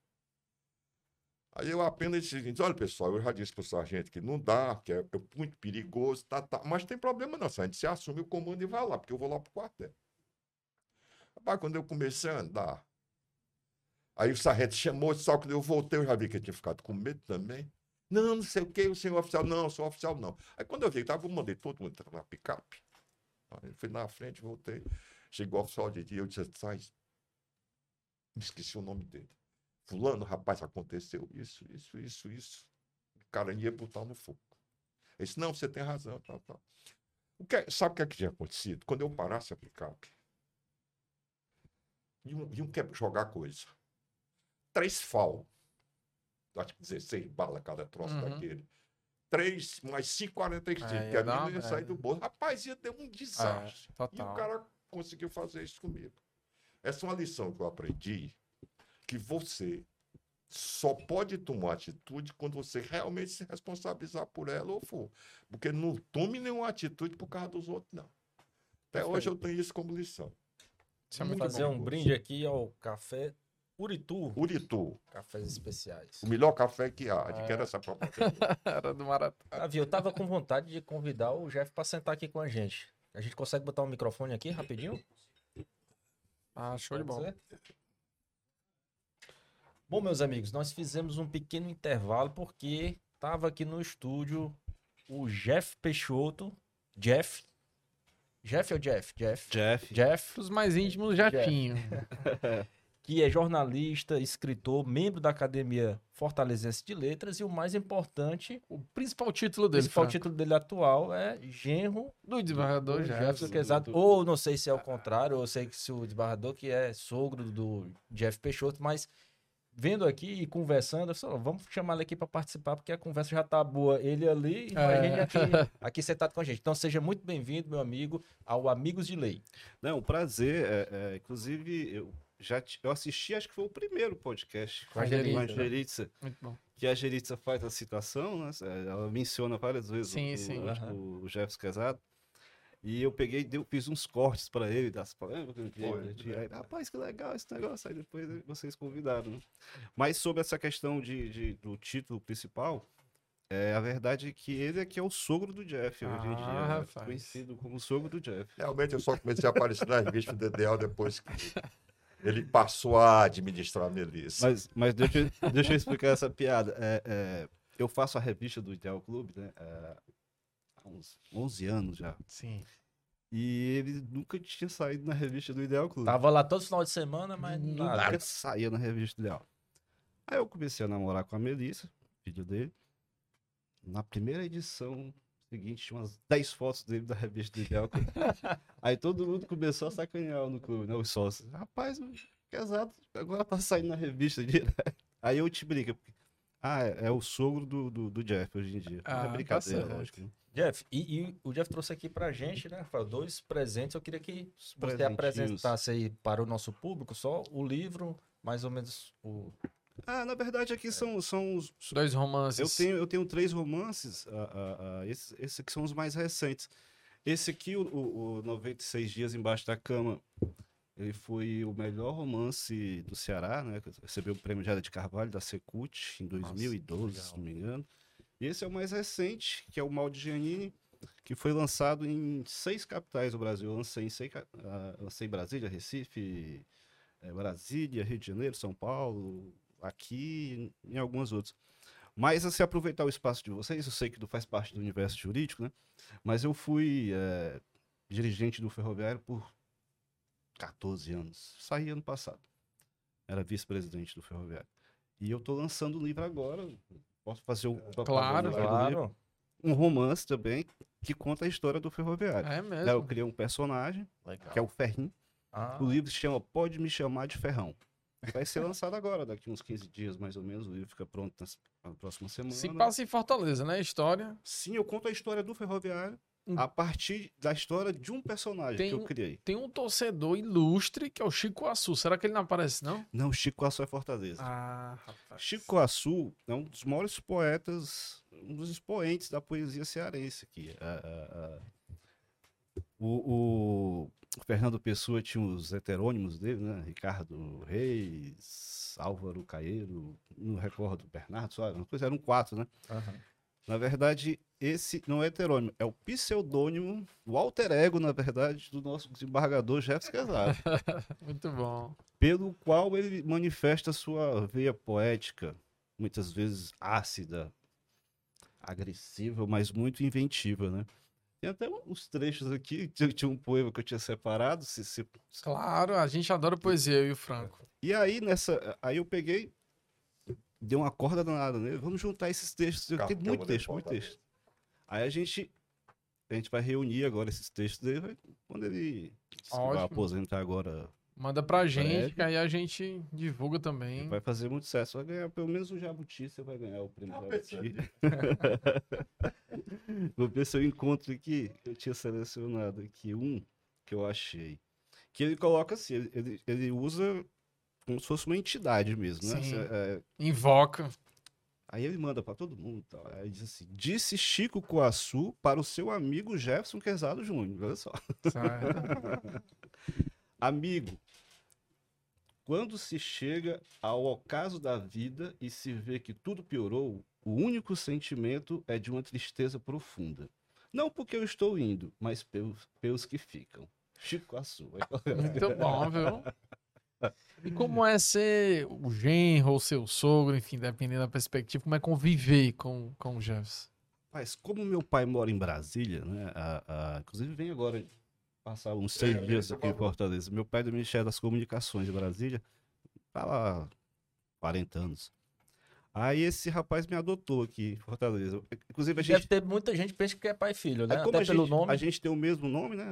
Aí eu apenas disse o seguinte: olha, pessoal, eu já disse para o sargento que não dá, que é, é muito perigoso, tá, tá, mas tem problema não, sargento. Você assume o comando e vai lá, porque eu vou lá para o quartel. Rapaz, quando eu comecei a andar, aí o sargento chamou, só que eu voltei, eu já vi que eu tinha ficado com medo também. Não, não sei o que, o senhor oficial, não, eu sou oficial, não. Aí quando eu vi, tava, eu mandei todo mundo entrar na picape. Aí eu fui na frente, voltei. Chegou o oficial de dia, eu disse, sai. Me esqueci o nome dele. Fulano, rapaz, aconteceu isso, isso, isso, isso. O cara ia botar no fogo. Ele disse, não, você tem razão, tal, tal. O que, é- sabe o que é que tinha acontecido? Quando eu parasse a picape, iam, iam que- jogar coisa. Três FAL, acho que 16 balas cada troço Uhum. daquele. Três, mais 5,45, Aí que ia a uma ia sair do bolso. Rapaz, ia ter um desastre. E Total. o cara conseguiu fazer isso comigo. Essa é uma lição que eu aprendi, que você só pode tomar atitude quando você realmente se responsabilizar por ela ou for. Porque não tome nenhuma atitude por causa dos outros, não. Até hoje eu tenho isso como lição. É Vamos fazer bom. um brinde aqui ao café Uritu. Uritu, Cafés especiais. o melhor café que há. Adquira essa propaganda. Era do Maratá. Davi, eu tava com vontade de convidar o Jeff pra sentar aqui com a gente. A gente consegue botar um microfone aqui rapidinho? Ah, show de Pode bola. Bom, meus amigos, nós fizemos um pequeno intervalo porque tava aqui no estúdio o Jeff Peixoto. Jeff. Jeff ou Jeff? Jeff. Jeff. Jeff, Os mais íntimos, Jefinho. que é jornalista, escritor, membro da Academia Fortalezense de Letras e o mais importante, O principal título o dele, principal Franco, título dele atual é Genro do desembargador do Jefferson. Quezado. Ou não sei se é o contrário, ou sei que se o desembargador que é sogro do Jeff Peixoto, mas vendo aqui e conversando, eu falei, "Ó, vamos chamar ele aqui para participar, porque a conversa já tá boa. Ele ali e a É. gente aqui, aqui sentado com a gente. Então seja muito bem-vindo, meu amigo, ao Amigos de Lei. Não, um prazer. é, é, inclusive, eu já eu assisti, acho que foi o primeiro podcast Com a a né? Angelitza, Muito bom. que a Angelitza faz a citação, né? Ela menciona várias vezes Sim, o, sim. o, Aham. o Jefferson Casado. E eu peguei, deu, fiz uns cortes para ele das polêmicas. que eu tinha, aí, Rapaz, que legal esse negócio. Aí depois vocês convidaram. Né? Mas sobre essa questão de, de- do título principal, é a verdade é que ele é que é o sogro do Jeff hoje em Ah, dia. né? rapaz. Conhecido como sogro do Jeff. Realmente eu só comecei a aparecer nas revistas do DDL depois que ele passou a administrar a Melissa. Mas, mas deixa, eu- deixa eu explicar essa piada. É, é, eu faço a revista do Ideal Clube, né? é, uns 11 anos já. Sim. E ele nunca tinha saído na revista do Ideal Clube. Tava lá todo final de semana, mas Nunca. nada. Nunca saía na revista do Ideal. Aí eu comecei a namorar com a Melissa, filho dele. Na primeira edição seguinte, tinha umas 10 fotos dele da revista do Ideal Clube. Aí todo mundo começou a sacanear no clube, né? Os sócios. Rapaz, casado agora tá saindo na revista direto. Aí eu te brinco. porque, Ah, é, é o sogro do, do, do Jeff hoje em dia. Ah, é tá brincadeira, certo. lógico. Jeff, e, e o Jeff trouxe aqui pra gente, né, Rafael, dois presentes. Eu queria que você apresentasse aí para o nosso público só o livro, mais ou menos o. Ah, na verdade aqui são, são os, Dois romances. Eu tenho, eu tenho três romances, ah, ah, ah, esses, esses aqui são os mais recentes. Esse aqui, o, o, o 96 Dias Embaixo da Cama, ele foi o melhor romance do Ceará, né? que Recebeu o prêmio Jara de Carvalho da Secult em 2012, legal. se não me engano. Esse é o mais recente, que é o Mal de Giannini, que foi lançado em seis capitais do Brasil. Eu lancei em, seis, ah, lancei Brasília, Recife, eh, Brasília, Rio de Janeiro, São Paulo, aqui e em algumas outras. Mas, assim, aproveitar o espaço de vocês, eu sei que não faz parte do universo jurídico, né? Mas eu fui eh, dirigente do Ferroviário por 14 anos. Saí ano passado. Era vice-presidente do Ferroviário. E eu tô lançando um livro agora. Posso fazer o Claro, do livro? Um romance também que conta a história do Ferroviário. É Né, Eu mesmo. criei um personagem, Legal. que é o Ferrinho. Ah, O livro se chama Pode Me Chamar de Ferrão. Vai ser lançado agora, daqui uns 15 dias mais ou menos. O livro fica pronto na próxima semana. Se passa em Fortaleza, né? História. Sim, eu conto a história do Ferroviário. A partir da história de um personagem Tem que eu criei. Tem um torcedor ilustre que é o Chico Assu. Será que ele não aparece, não? Não, Chico Açu é Fortaleza. Ah, rapaz. Chico Açu é um dos maiores poetas, um dos expoentes da poesia cearense aqui. Ah, ah, ah. O, o Fernando Pessoa tinha os heterônimos dele, né? Ricardo Reis, Álvaro Caeiro, não recordo, Bernardo Soares, uma coisa, eram quatro, né? Aham. Na verdade, esse não é heterônimo, é o pseudônimo, o alter ego, na verdade, do nosso desembargador Jefferson Quezado, Muito bom. pelo qual ele manifesta sua veia poética, muitas vezes ácida, agressiva, mas muito inventiva, né? Tem até uns trechos aqui, tinha, tinha um poema que eu tinha separado, se, se- Claro, a gente adora poesia, eu e o Franco. E aí, nessa. Aí eu peguei, dei uma corda danada nele. Vamos juntar esses textos. Tem Capitão muito texto, muito texto. Aí a gente. A gente vai reunir agora esses textos dele. Quando ele se vai aposentar agora, Manda pra gente, Breve. que aí a gente divulga também. vai fazer muito sucesso. Vai ganhar pelo menos o Jabuti, você vai ganhar o prêmio Ah, Jabuti. Vou ver se eu encontro aqui. Eu tinha selecionado aqui um que eu achei. Que ele coloca assim, ele, ele, ele usa como se fosse uma entidade mesmo, né? Sim. É, Invoca. Aí ele manda pra todo mundo. e Tal. Aí diz assim: Disse Chico Coaçu para o seu amigo Jefferson Quezado Júnior. Olha só. Amigo, quando se chega ao ocaso da vida e se vê que tudo piorou, o único sentimento é de uma tristeza profunda. Não porque eu estou indo, mas pelos, pelos que ficam. Chico Coaçu. Muito bom, viu? E como é ser o genro ou seu sogro, enfim, dependendo da perspectiva, como é conviver com, com o Jefferson? Mas como meu pai mora em Brasília, né? a- a- inclusive vem agora passar uns seis É, dias você aqui em. Fortaleza. Meu pai é do Ministério das Comunicações de Brasília, tá há 40 anos. Aí esse rapaz me adotou aqui em Fortaleza. Inclusive a Deve gente, ter muita gente que pensa que é pai e filho, né? aí, como Até a pelo gente, nome. a gente tem o mesmo nome, né?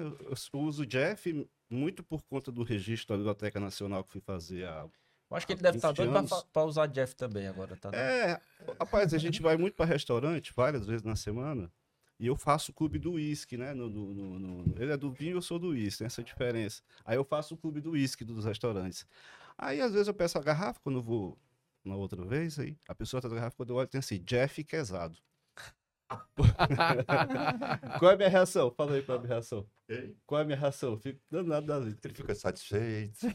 Eu, uso Jeff muito por conta do registro da Biblioteca Nacional que fui fazer há Eu acho que ele deve estar 20 doido pra usar Jeff também agora, tá? É, rapaz, a gente vai muito para restaurante várias vezes na semana e eu faço o clube do uísque, né? No, no- no- no- ele é do vinho, eu sou do uísque, tem essa diferença. Aí eu faço o clube do uísque dos restaurantes. Aí às vezes eu peço a garrafa quando eu vou na outra vez, aí a pessoa tá garrafa quando eu olho tem assim, Jeff Quesado. Qual é a minha reação? Fala aí qual é a minha reação. Ei, Qual é a minha reação? Eu fico danado da vida. Ele fica satisfeito.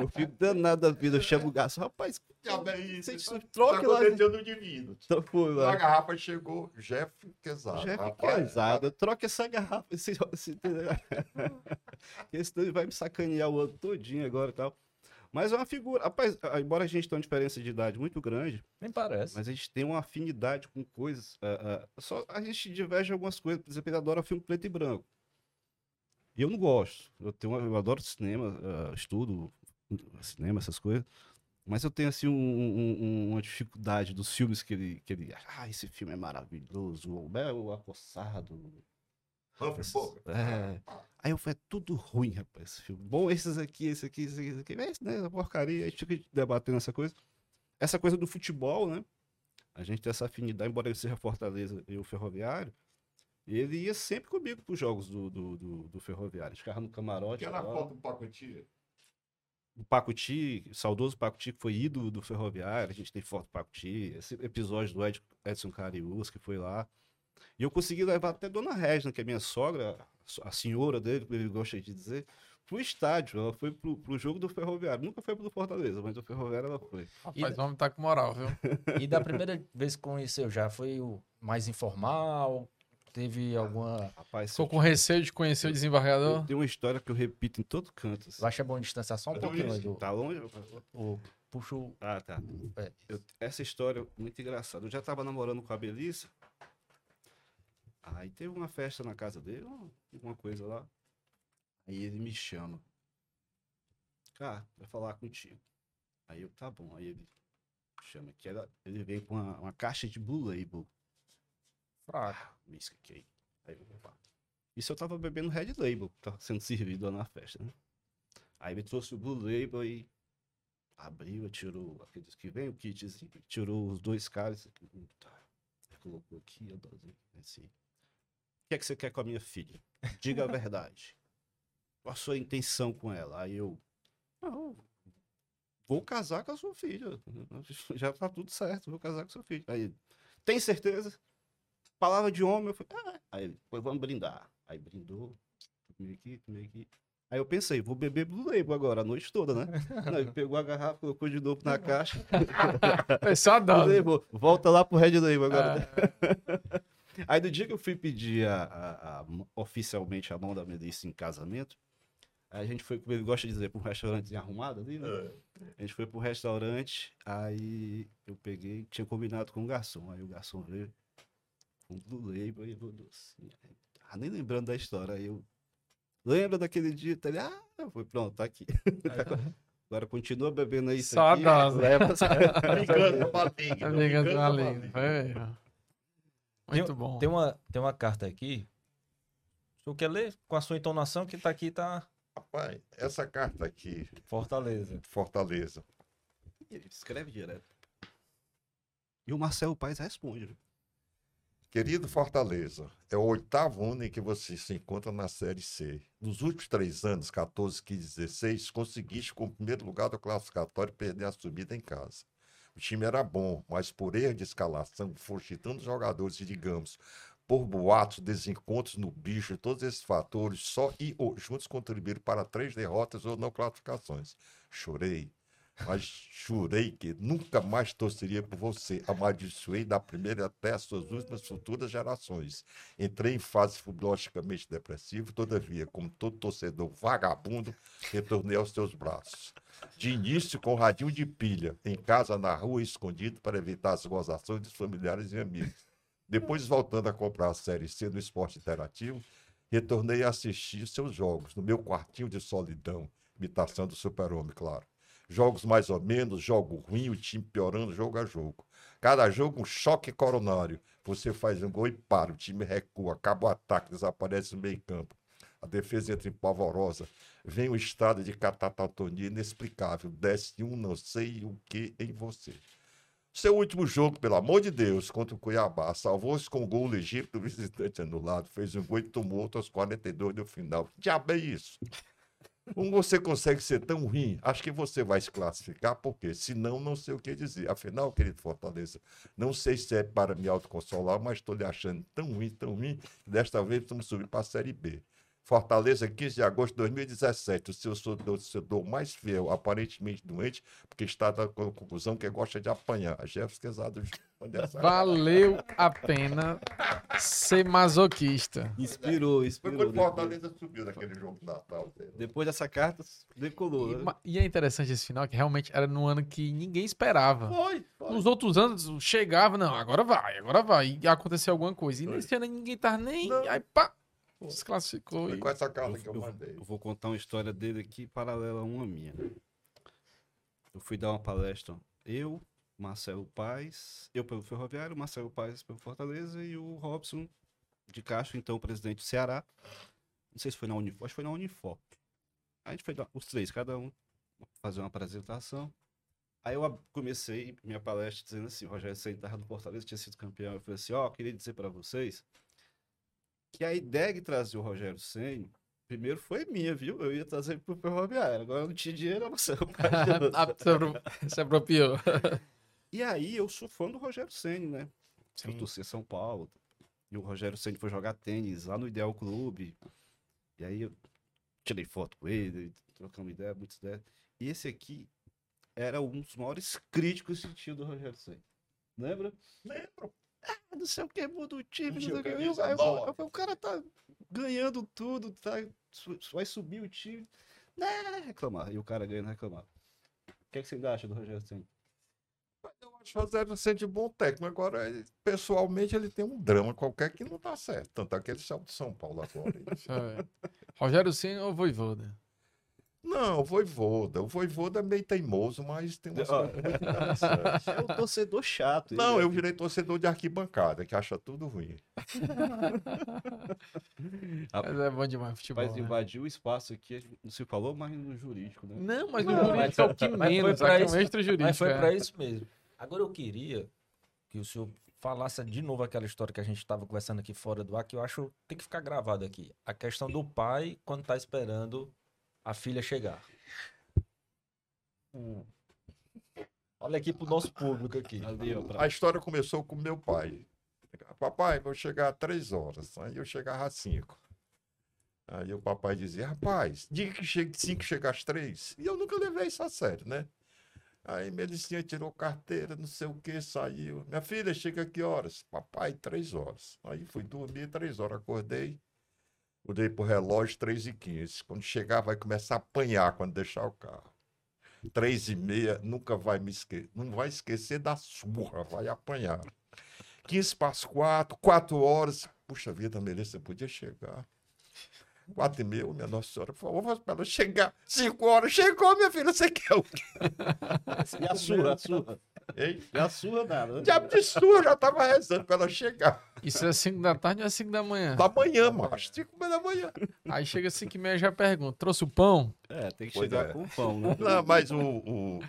Eu fico danado da vida. Eu chamo o garçom. Rapaz, é isso? Isso troque lá. aconteceu no divino. Então, A garrafa chegou, Jeff Quesado. Jeff troca essa garrafa. Esse, esse, esse vai me sacanear o ano todinho agora e tal. Mas é uma figura. Rapaz, embora a gente tenha uma diferença de idade muito grande, Nem parece. mas a gente tem uma afinidade com coisas. ah, ah, só a gente diverge em algumas coisas. Por exemplo, ele adora filme preto e branco. E eu não gosto. Eu, tenho, eu adoro cinema, ah, estudo cinema, essas coisas. Mas eu tenho, assim, um- um- um- uma dificuldade dos filmes que ele, que ele. Ah, esse filme é maravilhoso. O Bel Acossado. Humphrey Bogart. É. Aí eu falei, é tudo ruim, rapaz, esse filme. Bom, esses aqui, esse aqui, esse aqui, esse aqui. Mas, né, porcaria. A gente fica debatendo essa coisa. Essa coisa do futebol, né? A gente tem essa afinidade, embora ele seja Fortaleza e o Ferroviário. Ele ia sempre comigo pros jogos do, do, do, do Ferroviário. Ficava no camarote. Aquela lá. foto do pacotinho. O Pacuti, o saudoso Pacuti, que foi ídolo do Ferroviário, a gente tem foto do Pacuti, esse episódio do Ed, Edson Carius, que foi lá. E eu consegui levar até Dona Regina, que é minha sogra, a senhora dele, como ele gosta de dizer, pro estádio. Ela foi pro, pro jogo do Ferroviário. Nunca foi pro Fortaleza, mas do Ferroviário ela foi. Rapaz, o homem tá com moral, viu? E da primeira vez que conheceu já, foi o mais informal? Teve alguma. Rapaz, Ficou eu, com receio de conhecer o eu desembargador? tenho uma história que eu repito em todo canto. assim. Baixa a bom distanciar só um Então, pouquinho. isso, Edu. Tá longe? O, puxa o. Ah, tá. É. Eu- essa história é muito engraçada. Eu já tava namorando com a Belissa. Aí teve uma festa na casa dele, uma- alguma coisa lá. Aí ele me chama. Cara, vai falar contigo. Aí eu, tá bom. Aí ele chama que era, ele veio com uma, uma caixa de Blue Label. Fraco. Whisky cake. Aí eu, opa. Isso eu tava bebendo Red Label, que tava sendo servido lá na festa, né? Aí ele trouxe o Blue Label e abriu, tirou aqueles que vem, o kitzinho, tirou os dois caras. Colocou aqui, a dose, assim. O que é que você quer com a minha filha? Diga a verdade. Qual a sua intenção com ela? Aí eu. Não, vou casar com a sua filha. Já tá tudo certo, vou casar com a sua filha. Aí tem certeza? Palavra de homem, eu falei, ah. Aí pois vamos brindar. Aí brindou, tomei aqui, tomei aqui. Aí eu pensei, vou beber Blue Label agora, a noite toda, né? Não, ele pegou a garrafa, colocou de novo na caixa. É só dose. Volta lá pro Red Label agora. É. Aí no dia que eu fui pedir a- a- a oficialmente a mão da Melissa em casamento, aí a gente foi, como ele gosta de dizer, pra um restaurante arrumado ali, né? A gente foi pro restaurante, aí eu peguei, tinha combinado com o garçom. Aí o garçom veio o Label e eu assim, ah, nem lembrando da história. Aí eu, lembra daquele dia? Tá ali, ah, fui, pronto, tá aqui. Agora continua bebendo aí Só a aqui. dose. leva- Ligando maligno. Tá ligando ligando Muito bom. Tem uma, tem uma carta aqui. O senhor quer ler? Com a sua entonação que tá aqui, tá Rapaz, essa carta aqui, Fortaleza. Fortaleza. Ele escreve direto. E o Marcelo Paes responde. Querido Fortaleza, é o oitavo ano em que você se encontra na Série C. Nos últimos três anos, 14, 15, 16, conseguiste com o primeiro lugar do classificatório perder a subida em casa. O time era bom, mas por erro de escalação, forçando jogadores e, digamos, por boatos, desencontros no bicho, todos esses fatores, só e ou juntos contribuíram para três derrotas ou não classificações. Chorei, mas jurei que nunca mais torceria por você. Amaldiçoei da primeira até as suas últimas futuras gerações. Entrei em fase fubologicamente depressiva, todavia, como todo torcedor vagabundo, retornei aos teus braços. De início, com radinho de pilha, em casa, na rua, escondido, para evitar as gozações dos familiares e amigos. Depois, voltando a comprar a Série C no esporte interativo, retornei a assistir seus jogos, no meu quartinho de solidão, imitação do super-homem, claro. Jogos mais ou menos, jogo ruim, o time piorando jogo a jogo. Cada jogo um choque coronário. Você faz um gol e para, o time recua, acaba o ataque, desaparece no meio campo. A defesa entra em pavorosa. Vem um estado de catatonia inexplicável. Desce um não sei o que em você. Seu último jogo, pelo amor de Deus, contra o Cuiabá, salvou-se com o gol legítimo do visitante anulado, fez um gol e tomou aos 42 do final. Diabo é isso? Como você consegue ser tão ruim? Acho que você vai se classificar, porque senão não sei o que dizer. Afinal, querido Fortaleza, não sei se é para me autoconsolar, mas estou lhe achando tão ruim, tão ruim, que desta vez vamos subir para a Série B. Fortaleza, 15 de agosto de 2017, o seu torcedor mais fiel, aparentemente doente, porque está da conclusão que gosta de apanhar. Jefferson Quezado. Valeu a pena ser masoquista. Inspirou, Foi inspirou. quando Depois, Fortaleza subiu naquele jogo de Natal. depois dessa carta, decolou. E, né? e é interessante esse final, que realmente era no ano que ninguém esperava. Foi, foi. Nos outros anos chegava, não, agora vai, agora vai. E aconteceu alguma coisa. E Foi. nesse ano ninguém tava nem. Não. Aí pá! Desclassificou. Foi E... com essa Eu, carta que eu eu- mandei. eu vou contar uma história dele aqui paralela a uma minha. Eu fui dar uma palestra, eu, Marcelo Paes, eu pelo Ferroviário, Marcelo Paes pelo Fortaleza e o Robson de Castro, então presidente do Ceará. Não sei se foi na Unifor, acho que foi na Unifor. A gente foi dar, os três, cada um, fazer uma apresentação. Aí eu comecei minha palestra dizendo assim, o Rogério estava no Fortaleza, tinha sido campeão. Eu falei assim, ó, queria dizer para vocês que a ideia de trazer o Rogério Senna primeiro foi minha, viu? Eu ia trazer pro Ferroviário. Agora eu não tinha dinheiro, eu não sei. Ah, se apro- se apropriou. E aí eu sou fã do Rogério Senna, né? Eu Sim. torci São Paulo. E o Rogério Senna foi jogar tênis lá no Ideal Clube. E aí eu tirei foto com ele, trocamos ideia, muitas ideias. E esse aqui era um dos maiores críticos que tinha do Rogério Senna. Lembra? Lembro. Ah, não sei o que, muda o time, não sei o que. eu- eu falei, O cara tá ganhando tudo, tá, vai subir o time. Né, reclamar. E o cara ganhando reclamar. O que, é que você acha do Rogério Senna? Eu acho o Rogério Ceni bom técnico. Agora, ele- pessoalmente, ele tem um drama qualquer que não dá certo. Tanto é que ele saiu de São Paulo agora. É. Rogério Senna ou Voivoda? Não, o Voivoda. O Voivoda é meio teimoso, mas tem umas Ó. coisas muito interessantes. É um torcedor chato. Não, ele é- eu virei torcedor de arquibancada, que acha tudo ruim. Mas é bom demais futebol. Mas né? invadiu o espaço aqui, a gente não se falou, mas no jurídico, né? Não, mas no Não, jurídico é o que mas foi menos. pra é isso- um jurídico. Mas foi é. pra isso mesmo. Agora eu queria que o senhor falasse de novo aquela história que a gente estava conversando aqui fora do ar, que eu acho que tem que ficar gravado aqui. A questão do pai quando tá esperando a filha chegar. Olha aqui pro nosso público aqui. A história começou com meu pai. Papai, vou chegar às três horas. Aí eu chegava às cinco. Aí o papai dizia, rapaz, diga que chega 5, chega às 3. E eu nunca levei isso a sério, né? Aí Melicinha tirou carteira, não sei o que, saiu. Minha filha, chega que horas? Papai, três horas. Aí fui dormir, três horas, acordei. Mudei pro relógio, três e quinze. Quando chegar, vai começar a apanhar quando deixar o carro. Três e meia, nunca vai me esquecer. Não vai esquecer da surra, vai apanhar. 15 para as quatro, quatro horas. Puxa vida, Melissa, podia chegar. Quatro e meia, minha Nossa Senhora, por favor, para ela chegar. Cinco horas, chegou, minha filha, você quer o quê? E a surra, a surra. Hein? E a surra nada. né? Diabo de surra, já tava rezando para ela chegar. Isso é 5 da tarde ou é 5 da manhã? Da manhã, macho, cinco meia da manhã. Aí chega 5 e meia e já pergunta: trouxe o pão? É, tem que Pois chegar é. com o pão, né? Não, mas o, o-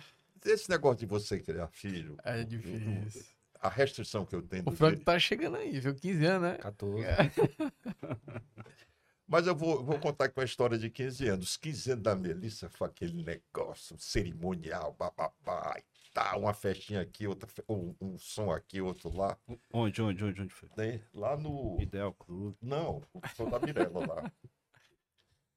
esse negócio de você criar filho, É o- difícil. a restrição que eu tenho O Franco jeito- tá chegando aí, viu? 15 anos, né? 14. Mas eu vou, vou contar com a história de 15 anos. 15 anos da Melissa foi aquele negócio cerimonial, bababá e tal, uma festinha aqui, outra, um, um som aqui, outro lá. Onde, onde, onde, onde foi? né? Lá no. Ideal Clube. Não, o som da Mirella lá.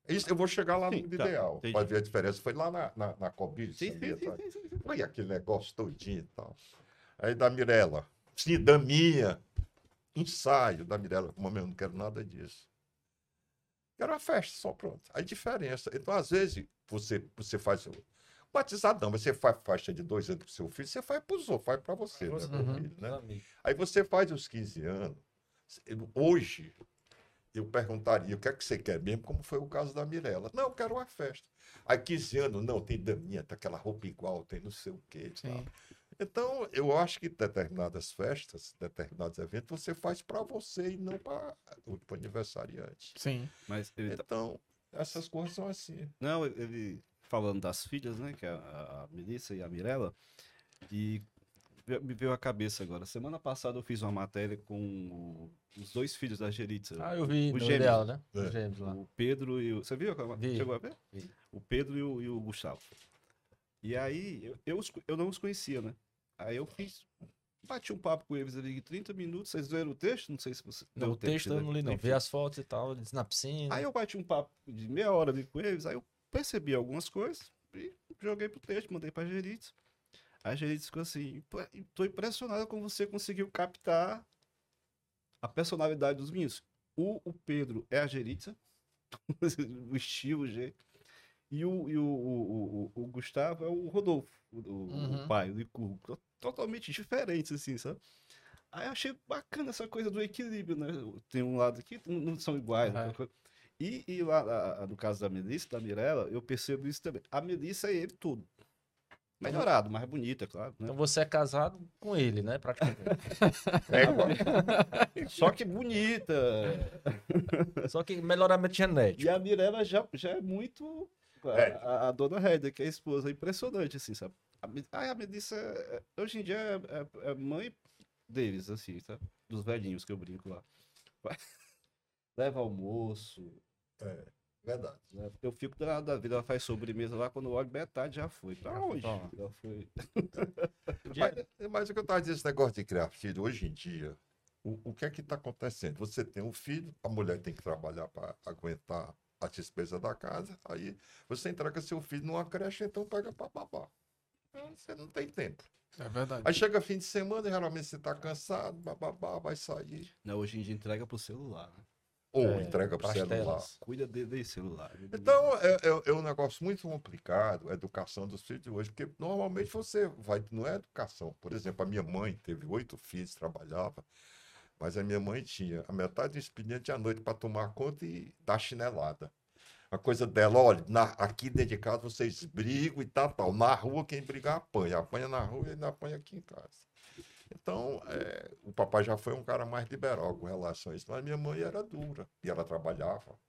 Isso, eu vou chegar lá Sim, no tá, ideal, entendi. para ver a diferença. Foi lá na, na, na Cobiça, Sim, sim, sim, sim, sim, sim. Foi aquele negócio todinho e tal. Aí da Mirella, sim, da minha, ensaio da Mirella, como eu não quero nada disso. Quero uma festa, só pronto. Aí diferença. Então, às vezes, você, você faz. Batizado não, mas você faz faixa de dois anos pro seu filho, você faz pros outros, faz para você, né, Uhum. filho, né? Aí você faz os 15 anos. Hoje, eu perguntaria o que é que você quer mesmo, como foi o caso da Mirella. Não, eu quero uma festa. Aí 15 anos, não, tem daminha, tem aquela roupa igual, tem não sei o quê. Sim. Então, eu acho que determinadas festas, determinados eventos, você faz para você e não para o aniversariante. Sim. Mas ele tá- Então, essas coisas são assim. Não, ele falando das filhas, né? Que é a, Melissa e a Mirella. E me veio à cabeça agora. Semana passada eu fiz uma matéria com o- os dois filhos da Geritza. Ah, eu vi O ideal, né? É. Os gêmeos lá. O Pedro e o. Você viu? Vi. Chegou a ver? Vi. O Pedro e o, e o Gustavo. E aí, eu, eu, eu não os conhecia, né? Aí eu fiz. Bati um papo com eles ali de 30 minutos. Vocês leram o texto? Não sei se você. Não, o texto eu não li, não. Vi as fotos e tal, eles na piscina. Aí eu bati um papo de meia hora ali com eles, aí eu percebi algumas coisas e joguei pro texto, mandei pra Geritz. A Geritz ficou assim, "Pô, tô impressionado como você conseguiu captar a personalidade dos meninos. O, o Pedro é a Geritza, o estilo, o jeito. E o, e o, o, o, o Gustavo é o Rodolfo, o, o- Uhum. o pai, o Licurgo. To- Totalmente diferentes, assim, sabe? Aí eu achei bacana essa coisa do equilíbrio, né? Tem um lado aqui, não são iguais. Aquela coisa. E, e lá, a- no caso da Melissa, da Mirella, eu percebo isso também. A Melissa é ele tudo. Melhorado, mais bonita, claro. Né? Então você é casado com ele, né? Praticamente. É, Só que bonita. Só que melhoramento genético. E a Mirella já, já é muito. A, É. a- a dona Hélia, que é a esposa, é impressionante, assim, sabe? A, a Melissa, é- é- hoje em dia, é, é- é mãe deles, assim, sabe? Dos velhinhos que eu brinco lá. Leva almoço. verdade. né? Eu fico da, da vida, ela faz sobremesa lá, quando eu olho, metade já foi. Pra onde? Já foi. Mas, mas o que eu estava dizendo, esse negócio de criar filho, hoje em dia, o, o que é que está acontecendo? Você tem um filho, a mulher tem que trabalhar para aguentar a despesa da casa, aí você entrega seu filho numa creche, então pega para babá. Você não tem tempo. É verdade. Aí chega fim de semana, geralmente você está cansado, bababá, vai sair. Não, hoje em dia entrega pro celular. Né? Ou É, entrega para o pras celular. Cuida de, de celular. Então, é, é- é um negócio muito complicado a educação dos filhos de hoje, porque normalmente você vai, não é educação. Por exemplo, a minha mãe teve oito filhos, trabalhava, mas a minha mãe tinha a metade do expediente à noite para tomar conta e dar chinelada. A coisa dela, olha, na- aqui dentro de casa vocês brigam e tal, tal. Na rua, quem brigar apanha. Apanha na rua e ainda apanha aqui em casa. Então, é, o papai já foi um cara mais liberal com relação a isso, mas minha mãe era dura e ela trabalhava.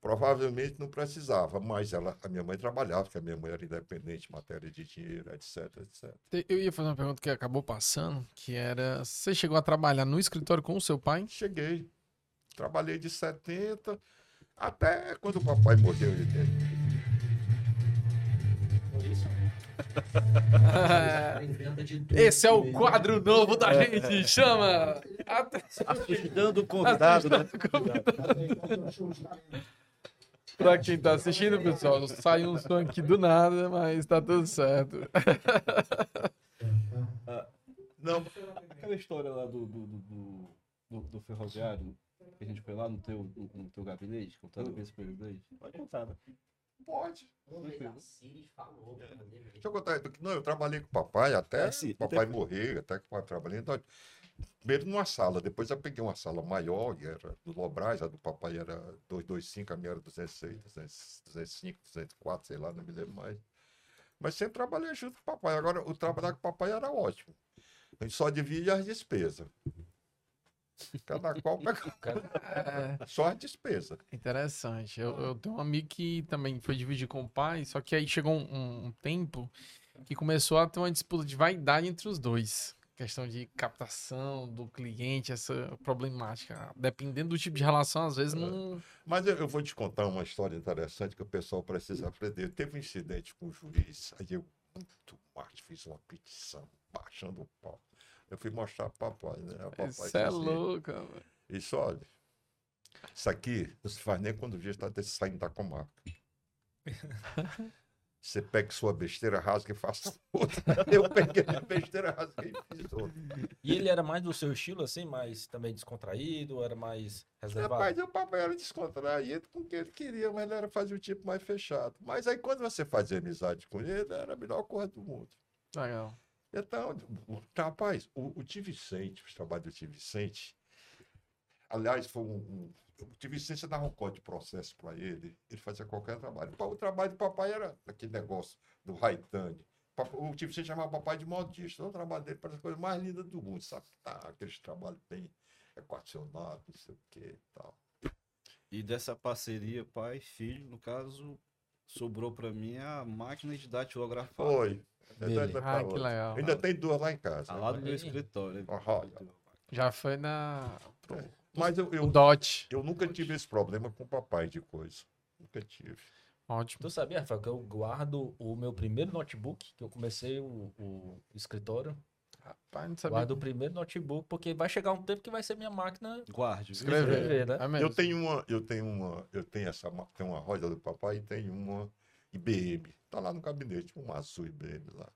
Provavelmente não precisava, mas ela, a minha mãe trabalhava, porque a minha mãe era independente em matéria de dinheiro, etc, etc. Eu ia fazer uma pergunta que acabou passando, que era, você chegou a trabalhar no escritório com o seu pai? Cheguei, trabalhei de 70 até quando o papai morreu. Ele teve. Esse é o quadro novo da gente, chama! Assustando o convidado, né? Pra quem tá assistindo, pessoal, saiu um som aqui do nada, mas tá tudo certo. Não, Aquela história lá do, do, do, do, do- do ferroviário, que a gente foi lá no teu, no, no teu gabinete, contando esse presidente. Pode contar, né? pode. Tranquilo. Deixa eu contar. Não, eu trabalhei com o papai até É, sim, o papai morrer, até que o papai trabalhei. Então, primeiro numa sala, depois eu peguei uma sala maior, e era do Lobras, a do papai era 225, a minha era 206, 200, 205, 204, sei lá, não me lembro mais. Mas sempre trabalhei junto com o papai. Agora, o trabalhar com o papai era ótimo. A gente só divide as despesas. Cada qual pega É, só as despesas. interessante. Eu, eu tenho um amigo que também foi dividir com o pai, só que aí chegou um, um- um tempo que começou a ter uma disputa de vaidade entre os dois. Questão de captação do cliente, essa problemática. Dependendo do tipo de relação, às vezes não. Mas eu, eu vou te contar uma história interessante que o pessoal precisa aprender. Teve um incidente com o juiz, aí eu, muito mais, fiz uma petição, baixando o pau. Eu fui mostrar para papai, né? O papai Isso é assim, louco, mano. Isso, olha, isso aqui não se faz nem quando o juiz está saindo da comarca. Você pega sua besteira, rasga e faça outra. Eu peguei a besteira, rasguei e fiz outra. E ele era mais do seu estilo, assim, mais também descontraído, era mais reservado? Rapaz, o papai era descontraído com o que ele queria, mas ele era fazer o tipo mais fechado. Mas aí quando você fazia amizade com ele, era a melhor coisa do mundo. Legal. Então, o- rapaz, o, o Tio Vicente, os trabalhos do Tio Vicente, aliás, foi um. um o Tio Vicente dava um código de processo para ele, ele fazia qualquer trabalho. O trabalho do papai era aquele negócio do Raitane. O Tio Vicente chamava papai de modista. O trabalho dele para as coisas mais lindas do mundo, sabe? Tá, aqueles trabalhos bem equacionados, não sei o que e tal. E dessa parceria pai filho, no caso, sobrou pra mim a máquina de datilografar. Foi. Dele. Ah, que legal. Ainda tem duas lá em casa. Tá lá no meu Aí. escritório. Olha. Já foi na. pro- Mas eu, O eu, DOT. eu nunca tive esse problema com o papai de coisa. Nunca tive. Ótimo. Tu sabia, Rafael, que eu guardo o meu primeiro notebook, que eu comecei o, o escritório, Rapaz, não sabia. guardo o primeiro notebook, porque vai chegar um tempo que vai ser minha máquina Guarde. Escrever. escrever, né? É. Eu tenho uma, eu tenho uma, eu tenho essa, tem uma roda do papai e tem uma IBM. Tá lá no gabinete, uma azul IBM lá.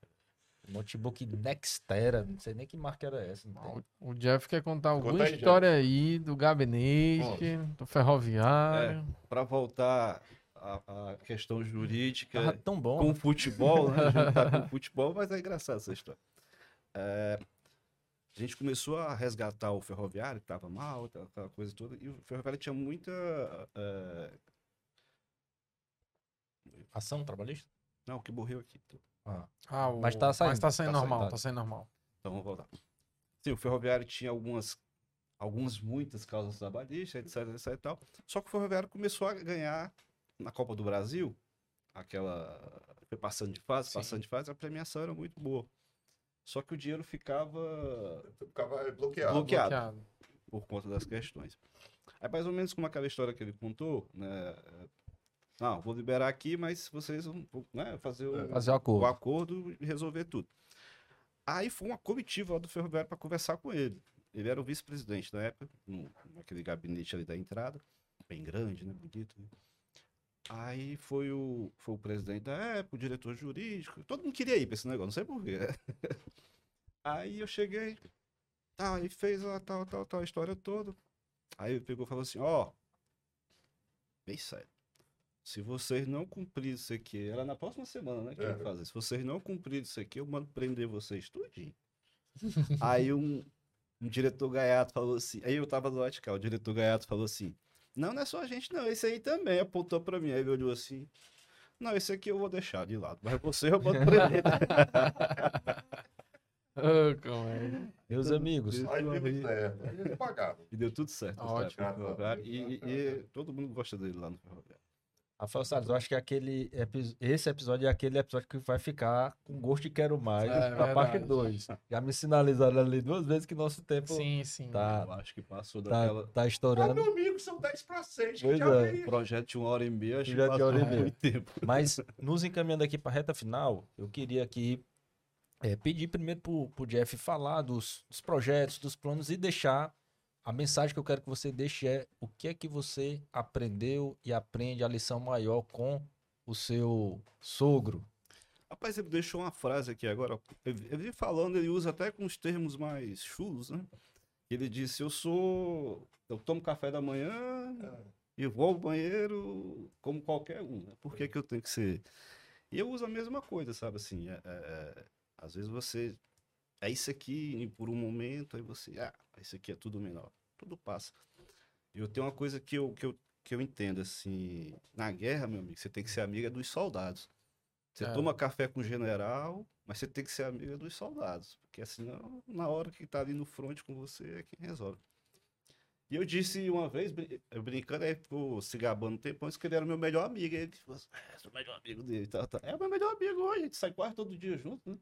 Notebook Nextera, não sei nem que marca era essa. não tem. O Jeff quer contar alguma Conta aí, história aí do gabinete, do ferroviário. Para voltar à, à questão jurídica Tava tão bom. com o futebol, né? Juntar com o futebol, mas é engraçado essa história. É, a gente começou a resgatar o ferroviário, que estava mal, aquela coisa toda, e o ferroviário tinha muita. é, Ação trabalhista? não, que morreu aqui. Ah, o- Mas tá saindo, Mas tá saindo tá normal, saindo. tá saindo normal. Então vamos voltar. Sim, o ferroviário tinha algumas, algumas muitas causas trabalhistas, etc, etc e tal. Só que o ferroviário começou a ganhar na Copa do Brasil, aquela foi passando de fase, Sim. passando de fase, a premiação era muito boa. Só que o dinheiro ficava Ficava bloqueado. Bloqueado. Bloqueado. por conta das questões. É mais ou menos como aquela história que ele contou, né? Não, vou liberar aqui, mas vocês vão né, fazer o, Fazer o acordo. o acordo e resolver tudo. Aí foi uma comitiva lá do Ferroviário para conversar com ele. Ele era o vice-presidente na época, no, naquele gabinete ali da entrada, bem grande, né? Bonito. né? Aí foi o, foi o presidente da época, o diretor jurídico. Todo mundo queria ir para esse negócio, não sei porquê. Aí eu cheguei, tá, aí fez a tal, tal, tal história toda. Aí ele pegou e falou assim: ó, bem sério. Se vocês não cumprirem isso aqui, era na próxima semana, né? Que É. ia fazer. Se vocês não cumprirem isso aqui, eu mando prender vocês tudinho. aí um, um diretor gaiato falou assim. Aí eu tava do Atical, o diretor gaiato falou assim: Não, não é só a gente, não. Esse aí também apontou pra mim. Aí ele olhou assim. Não, esse aqui eu vou deixar de lado. Mas você eu mando prender. Ô, como é? Meus amigos, Aí deu certo. Aí eles pagavam. E deu tudo certo. Ótimo. certo, no ferroviário. E, e- e todo mundo gosta dele lá no ferroviário. Rafael Salles, eu acho que aquele epi- esse episódio é aquele episódio que vai ficar com gosto de quero mais É, pra parte verdade. 2. Já me sinalizaram ali duas vezes que nosso tempo Sim, sim. tá, Eu acho que passou tá, daquela. tá Ah, estourando. meu amigo, são 10 para 6. Pois é. veio. projeto de uma hora e meia, acho que Projeto de hora e passou meia. muito tempo. Mas nos encaminhando aqui para a reta final, eu queria aqui é, pedir primeiro para o Jeff falar dos, dos projetos, dos planos e deixar a mensagem que eu quero que você deixe é o que é que você aprendeu e aprende a lição maior com o seu sogro. Rapaz, ele deixou uma frase aqui agora. Ele falando, ele usa até com os termos mais chulos, né? Ele disse: Eu sou. Eu tomo café da manhã e vou ao banheiro como qualquer um. Né? Por que, que eu tenho que ser. E eu uso a mesma coisa, sabe? Assim, é- é- é, às vezes você. É isso aqui por um momento, aí você. Ah, isso aqui é tudo menor. Tudo passa. E eu tenho uma coisa que eu, que eu, que eu entendo, assim. Na guerra, meu amigo, você tem que ser amiga dos soldados. Você É. toma café com o general, mas você tem que ser amiga dos soldados. Porque senão, na hora que tá ali no front com você, é quem resolve. E eu disse uma vez, brincando, aí ficou se gabando um tempão, que ele era meu melhor amigo. Aí ele falou assim, é, sou o melhor amigo dele. Tá, tá. É o meu melhor amigo hoje, a gente sai quase todo dia junto, né?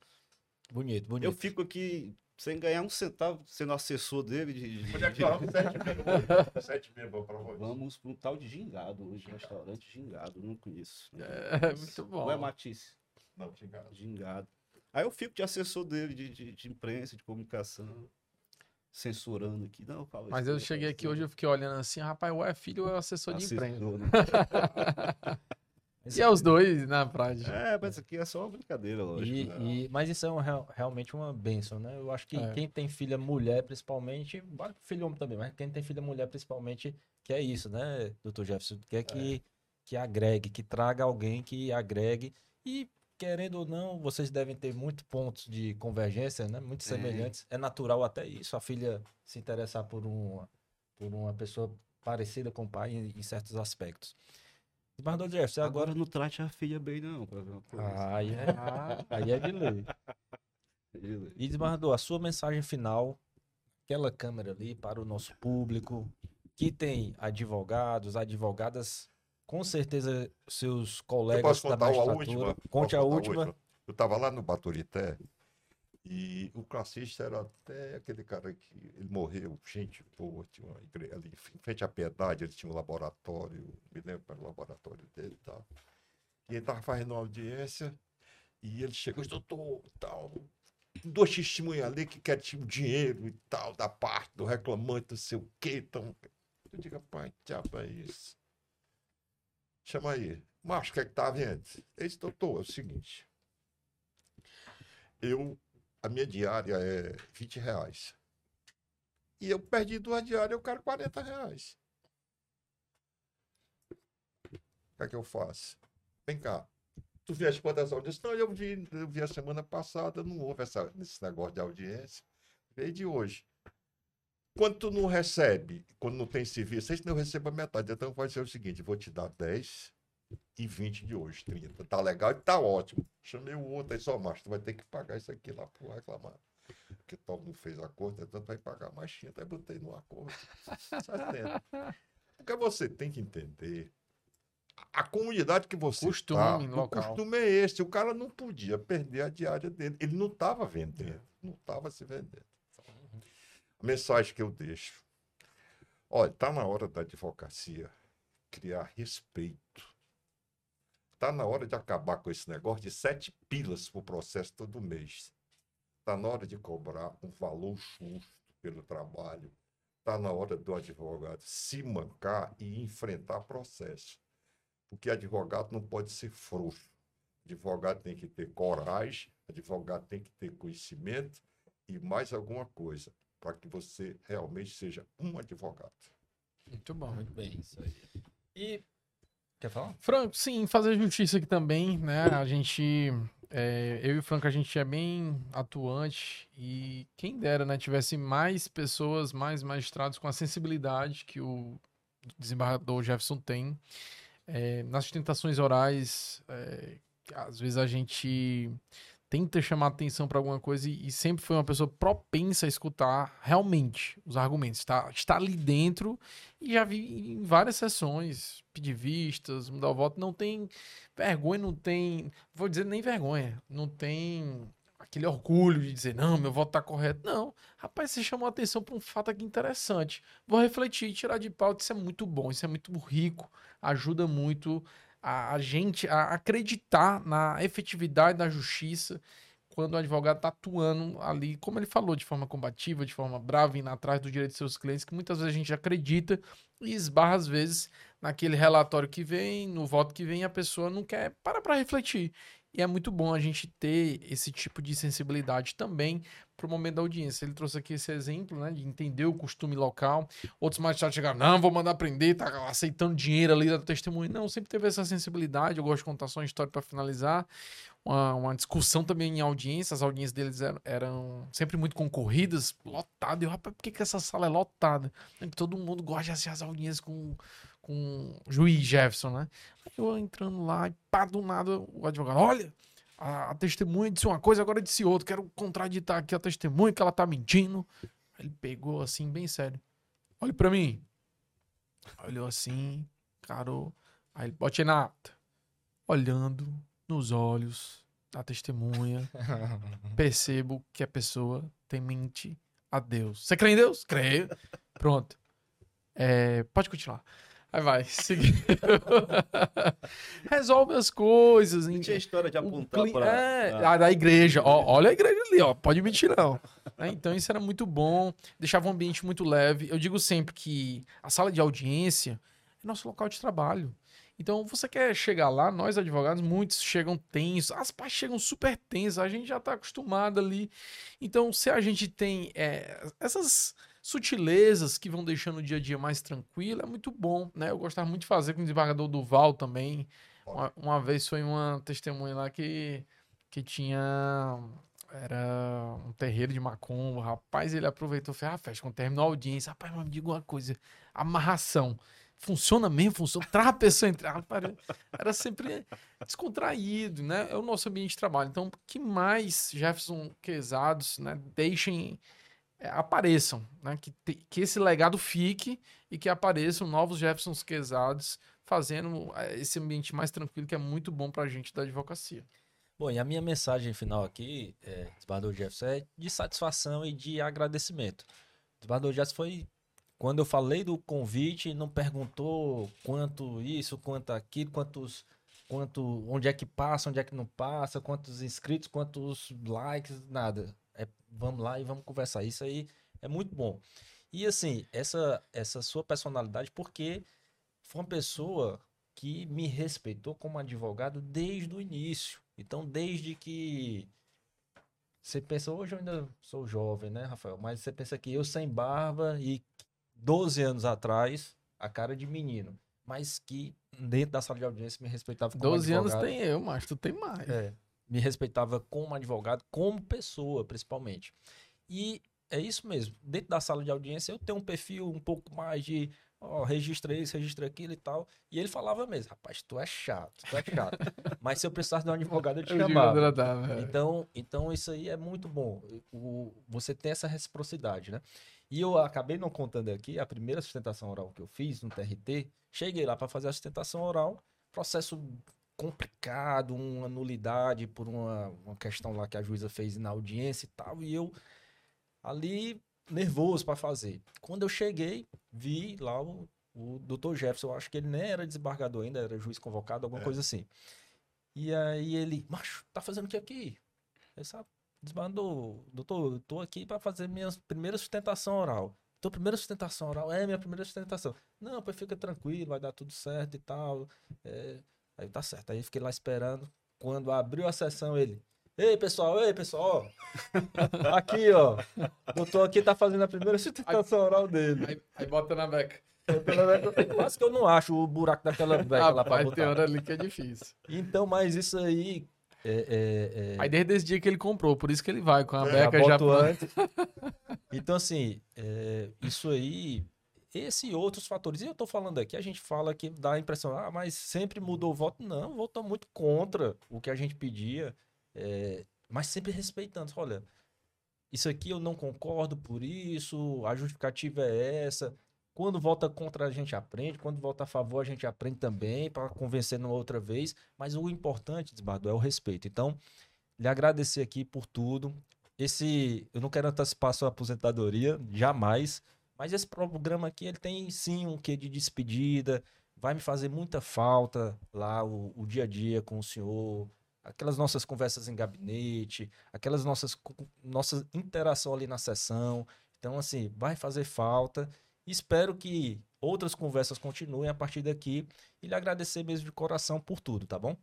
Bonito, bonito. Eu fico aqui sem ganhar um centavo, sendo assessor dele. De, de- Onde é que tá? Sete hoje. Sete mil vão pra hoje. Vamos para um tal de gingado hoje, restaurante gingado, não conheço. não É, conheço. muito bom. Ou é Matisse? Não, xingado. Gingado. Aí eu fico de assessor dele, de, de, de imprensa, de comunicação, censurando aqui. Não, fala Mas isso, eu não cheguei aqui hoje, não. eu fiquei olhando assim, rapaz, ou é filho ou é assessor de imprensa. Assessor, E é os dois na prática. É, mas isso aqui é só uma brincadeira, lógico. E, né? e- mas isso é um real- realmente uma benção, né? Eu acho que É. quem tem filha mulher, principalmente, filho homem também, mas quem tem filha mulher, principalmente, quer isso, né, doutor Jefferson? Quer que, que agregue, que traga alguém que agregue. E, querendo ou não, vocês devem ter muitos pontos de convergência, né? Muito semelhantes. É natural até isso, a filha se interessar por uma, por uma pessoa parecida com o pai em, em certos aspectos. Mas, doutor Jefferson, agora... Agora não trate a filha bem, não. Pra ver uma coisa. Ah, aí é, aí é de lei. Ele- E Desmarrador, a sua mensagem final, aquela câmera ali para o nosso público, que tem advogados, advogadas, com certeza seus Eu colegas posso da contar a magistratura. última? Conte Posso a contar última. Eu estava lá no Baturité e o classista era até aquele cara que ele morreu, gente boa, tinha uma igreja ali em frente à piedade, ele tinha um laboratório, me lembro para o laboratório dele e tal. E ele estava fazendo uma audiência e ele chegou, doutor, tal, dois testemunhas ali que querem tipo, dinheiro e tal, da parte do reclamante, não sei o quê. Então, eu digo, pai, diabo é isso? Chama aí. Macho, o que é que tá vendo? Ele disse, doutor, é o seguinte. Eu, a minha diária é 20 reais. E eu perdi duas diárias, eu quero 40 reais. O que é que eu faço? Vem cá. Tu vieste quantas audiências? Não, eu vi, eu vi a semana passada, não houve essa, esse negócio de audiência. Veio de hoje. Quando tu não recebe, quando não tem serviço, vocês não recebem a metade. Então vai ser o seguinte: vou te dar 10 e 20 de hoje, 30. Tá legal e tá ótimo. Chamei o outro aí, só macho, tu vai ter que pagar isso aqui lá pro reclamar. Porque tal não fez acordo, então tu vai pagar mais 30. Aí botei no acordo. 70. Porque você tem que entender a comunidade que você Costume tá, no o costume é esse. O cara não podia perder a diária dele. Ele não estava vendendo. Não estava se vendendo. A mensagem que eu deixo. Olha, está na hora da advocacia criar respeito. Está na hora de acabar com esse negócio de sete pilas por processo todo mês. Está na hora de cobrar um valor justo pelo trabalho. Está na hora do advogado se mancar e enfrentar processo. Porque advogado não pode ser frouxo. Advogado tem que ter coragem, advogado tem que ter conhecimento e mais alguma coisa para que você realmente seja um advogado. Muito bom. Muito bem. E. Quer falar? Franco, sim, fazer justiça aqui também, né? A gente, é, eu e o Franco, a gente é bem atuante e quem dera, né? Tivesse mais pessoas, mais magistrados com a sensibilidade que o desembargador Jefferson tem. É, nas tentações orais, é, às vezes a gente tenta chamar atenção para alguma coisa e, e sempre foi uma pessoa propensa a escutar realmente os argumentos. Está, está ali dentro e já vi em várias sessões, pedir vistas, mudar o voto, não tem vergonha, não tem, vou dizer nem vergonha, não tem aquele orgulho de dizer, não, meu voto tá correto. Não, rapaz, você chamou atenção para um fato aqui interessante. Vou refletir, tirar de pauta, isso é muito bom, isso é muito rico, ajuda muito a, a gente a acreditar na efetividade da justiça quando o advogado está atuando ali, como ele falou, de forma combativa, de forma brava, indo atrás do direito de seus clientes, que muitas vezes a gente acredita e esbarra, às vezes, naquele relatório que vem, no voto que vem, a pessoa não quer parar para refletir. E é muito bom a gente ter esse tipo de sensibilidade também para o momento da audiência. Ele trouxe aqui esse exemplo, né, de entender o costume local. Outros magistrados chegaram, não, vou mandar prender, tá aceitando dinheiro ali da testemunha. Não, sempre teve essa sensibilidade. Eu gosto de contar só uma história para finalizar. Uma, uma, discussão também em audiência. As audiências deles eram, eram sempre muito concorridas, lotadas. Eu, rapaz, por que, que essa sala é lotada? Todo mundo gosta de assistir as audiências com com o juiz Jefferson, né? Aí eu entrando lá e pá, do nada o advogado, olha, a, a, testemunha disse uma coisa, agora disse outra, quero contraditar aqui a testemunha que ela tá mentindo. Ele pegou assim, bem sério. Olha para mim. Olhou assim, carou. Aí ele bote na ata. Olhando nos olhos da testemunha, percebo que a pessoa tem mente a Deus. Você crê em Deus? Creio. Pronto. É, pode continuar. Aí vai. Resolve as coisas. Não tinha história de apontar cli... para... É, a da igreja. Ó, olha a igreja ali, ó. Pode mentir, não. É, então isso era muito bom. Deixava o ambiente muito leve. Eu digo sempre que a sala de audiência é nosso local de trabalho. Então, você quer chegar lá, nós advogados, muitos chegam tensos, as partes chegam super tensas, a gente já está acostumado ali. Então, se a gente tem é, essas sutilezas que vão deixando o dia a dia mais tranquilo, é muito bom, né? Eu gostava muito de fazer com o desembargador Duval também. Uma, uma vez foi uma testemunha lá que, que tinha era um terreiro de macumba, rapaz, ele aproveitou, fez, ah, fecha, quando terminou a audiência, rapaz, mas me diga uma coisa, amarração, funciona mesmo, funciona, traz a pessoa entrar, era sempre descontraído, né, é o nosso ambiente de trabalho, então, que mais Jefferson Quesados, né, deixem apareçam, né? Que, te, que esse legado fique e que apareçam novos Jeffersons Quesados fazendo é, esse ambiente mais tranquilo que é muito bom para a gente da advocacia. Bom, e a minha mensagem final aqui, é, desembargador Jefferson, é de satisfação e de agradecimento. O desembargador Jefferson foi, quando eu falei do convite, não perguntou quanto isso, quanto aquilo, quantos, quanto, onde é que passa, onde é que não passa, quantos inscritos, quantos likes, nada é, vamos lá e vamos conversar. Isso aí é muito bom. E assim, essa, essa sua personalidade, porque foi uma pessoa que me respeitou como advogado desde o início. Então, desde que você pensa, hoje eu ainda sou jovem, né, Rafael? Mas você pensa que eu sem barba e 12 anos atrás, a cara de menino. Mas que dentro da sala de audiência me respeitava como 12 advogado. anos tem eu, mas tu tem mais. É me respeitava como advogado, como pessoa, principalmente. E é isso mesmo. Dentro da sala de audiência, eu tenho um perfil um pouco mais de ó, registra isso, registra aquilo e tal. E ele falava mesmo, rapaz, tu é chato, tu é chato. Mas se eu precisasse de um advogado, eu te chamava. então, então, isso aí é muito bom. O, você tem essa reciprocidade, né? E eu acabei não contando aqui, a primeira sustentação oral que eu fiz no TRT, cheguei lá para fazer a sustentação oral, processo complicado, uma nulidade por uma, uma questão lá que a juíza fez na audiência e tal, e eu ali nervoso para fazer. Quando eu cheguei, vi lá o, o doutor Jefferson, eu acho que ele nem era desembargador ainda, era juiz convocado, alguma é. coisa assim. E aí ele, macho, tá fazendo o que aqui? Ele sabe, desbandou, doutor, eu tô aqui para fazer minha primeira sustentação oral. Tua primeira sustentação oral é minha primeira sustentação. Não, pois fica tranquilo, vai dar tudo certo e tal. É, Aí tá certo. Aí fiquei lá esperando. Quando abriu a sessão, ele. Ei, pessoal, ei, pessoal, ó. aqui, ó. Doutor aqui tá fazendo a primeira sustentação oral dele. Aí, aí bota na beca. Quase que eu não acho o buraco daquela beca ah, lá pra botar. tem hora ali que é difícil. Então, mas isso aí... É, é, é... Aí desde esse dia que ele comprou, por isso que ele vai com a é, beca já... já... Antes. Então, assim, é, isso aí esse e outros fatores. E eu estou falando aqui, a gente fala que dá a impressão, ah, mas sempre mudou o voto. Não, votou muito contra o que a gente pedia, é, mas sempre respeitando. Olha, isso aqui eu não concordo por isso, a justificativa é essa. Quando vota contra a gente aprende, quando vota a favor a gente aprende também, para convencer numa outra vez. Mas o importante, Desbardo, é o respeito. Então, lhe agradecer aqui por tudo. Esse, eu não quero antecipar sua aposentadoria, jamais. Mas esse programa aqui, ele tem sim um quê de despedida. Vai me fazer muita falta lá o, o dia a dia com o senhor, aquelas nossas conversas em gabinete, aquelas nossas co- nossa interação ali na sessão. Então, assim, vai fazer falta. Espero que outras conversas continuem a partir daqui e lhe agradecer mesmo de coração por tudo, tá bom?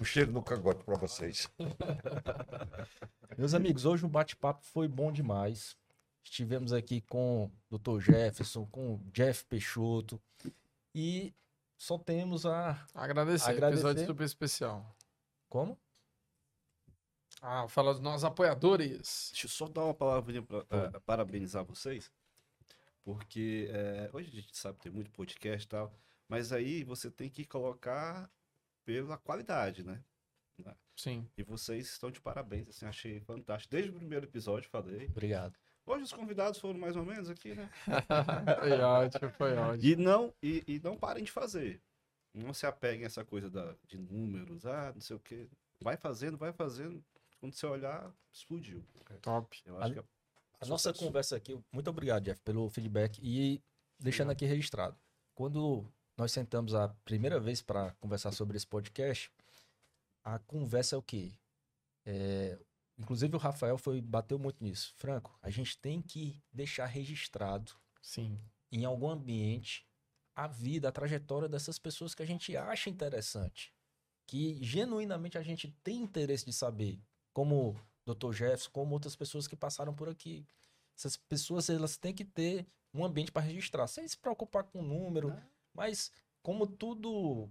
Um cheiro no cangote para vocês. Meus amigos, hoje o bate-papo foi bom demais. Estivemos aqui com o Dr. Jefferson, com o Jeff Peixoto e só temos a Agradecer, Agradecer. episódio super especial. como? Ah, fala dos nossos apoiadores. Deixa eu só dar uma palavrinha para parabenizar vocês, porque é, hoje a gente sabe que tem muito podcast e tal, mas aí você tem que colocar pela qualidade, né? Sim. E vocês estão de parabéns, assim, achei fantástico. Desde o primeiro episódio falei. Obrigado. Hoje os convidados foram mais ou menos aqui, né? foi ótimo, foi ótimo. E não, e, e não parem de fazer. Não se apeguem a essa coisa da, de números, ah, não sei o quê. Vai fazendo, vai fazendo. Quando você olhar, explodiu. Top. Eu acho Ali- que é A nossa conversa aqui, muito obrigado, Jeff, pelo feedback e deixando aqui registrado. Quando nós sentamos a primeira vez para conversar sobre esse podcast, a conversa é o quê? É, inclusive o Rafael foi bateu muito nisso. Franco, a gente tem que deixar registrado Sim. em algum ambiente a vida, a trajetória dessas pessoas que a gente acha interessante, que genuinamente a gente tem interesse de saber, como o Dr. Jefferson, como outras pessoas que passaram por aqui. Essas pessoas elas têm que ter um ambiente para registrar, sem se preocupar com o número, mas como tudo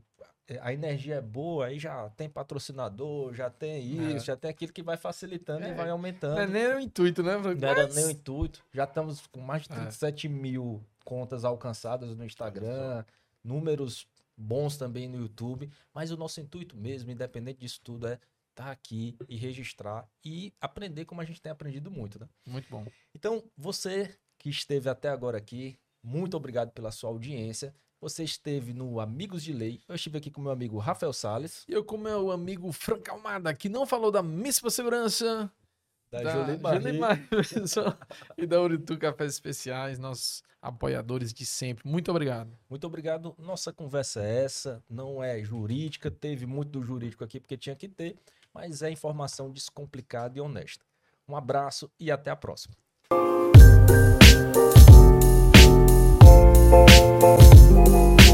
a energia é boa, aí já tem patrocinador, já tem isso, É. já tem aquilo que vai facilitando e É. vai aumentando. Não é nem o intuito, né? Franco? Não era Mas- nem o intuito. Já estamos com mais de É. 37 mil contas alcançadas no Instagram, números bons também no YouTube. Mas o nosso intuito mesmo, independente disso tudo, é estar aqui e registrar e aprender como a gente tem aprendido muito, né? Muito bom. Então, você que esteve até agora aqui, muito obrigado pela sua audiência. Você esteve no Amigos de Lei. Eu estive aqui com meu amigo Rafael Salles, E eu com meu amigo Franco Almada, que não falou da Míssima Segurança, da, da Barreto e da Uritu Cafés Especiais, nossos apoiadores de sempre. Muito obrigado. Muito obrigado. Nossa conversa é essa, não é jurídica, teve muito do jurídico aqui porque tinha que ter, mas é informação descomplicada e honesta. Um abraço e até a próxima. Thank you.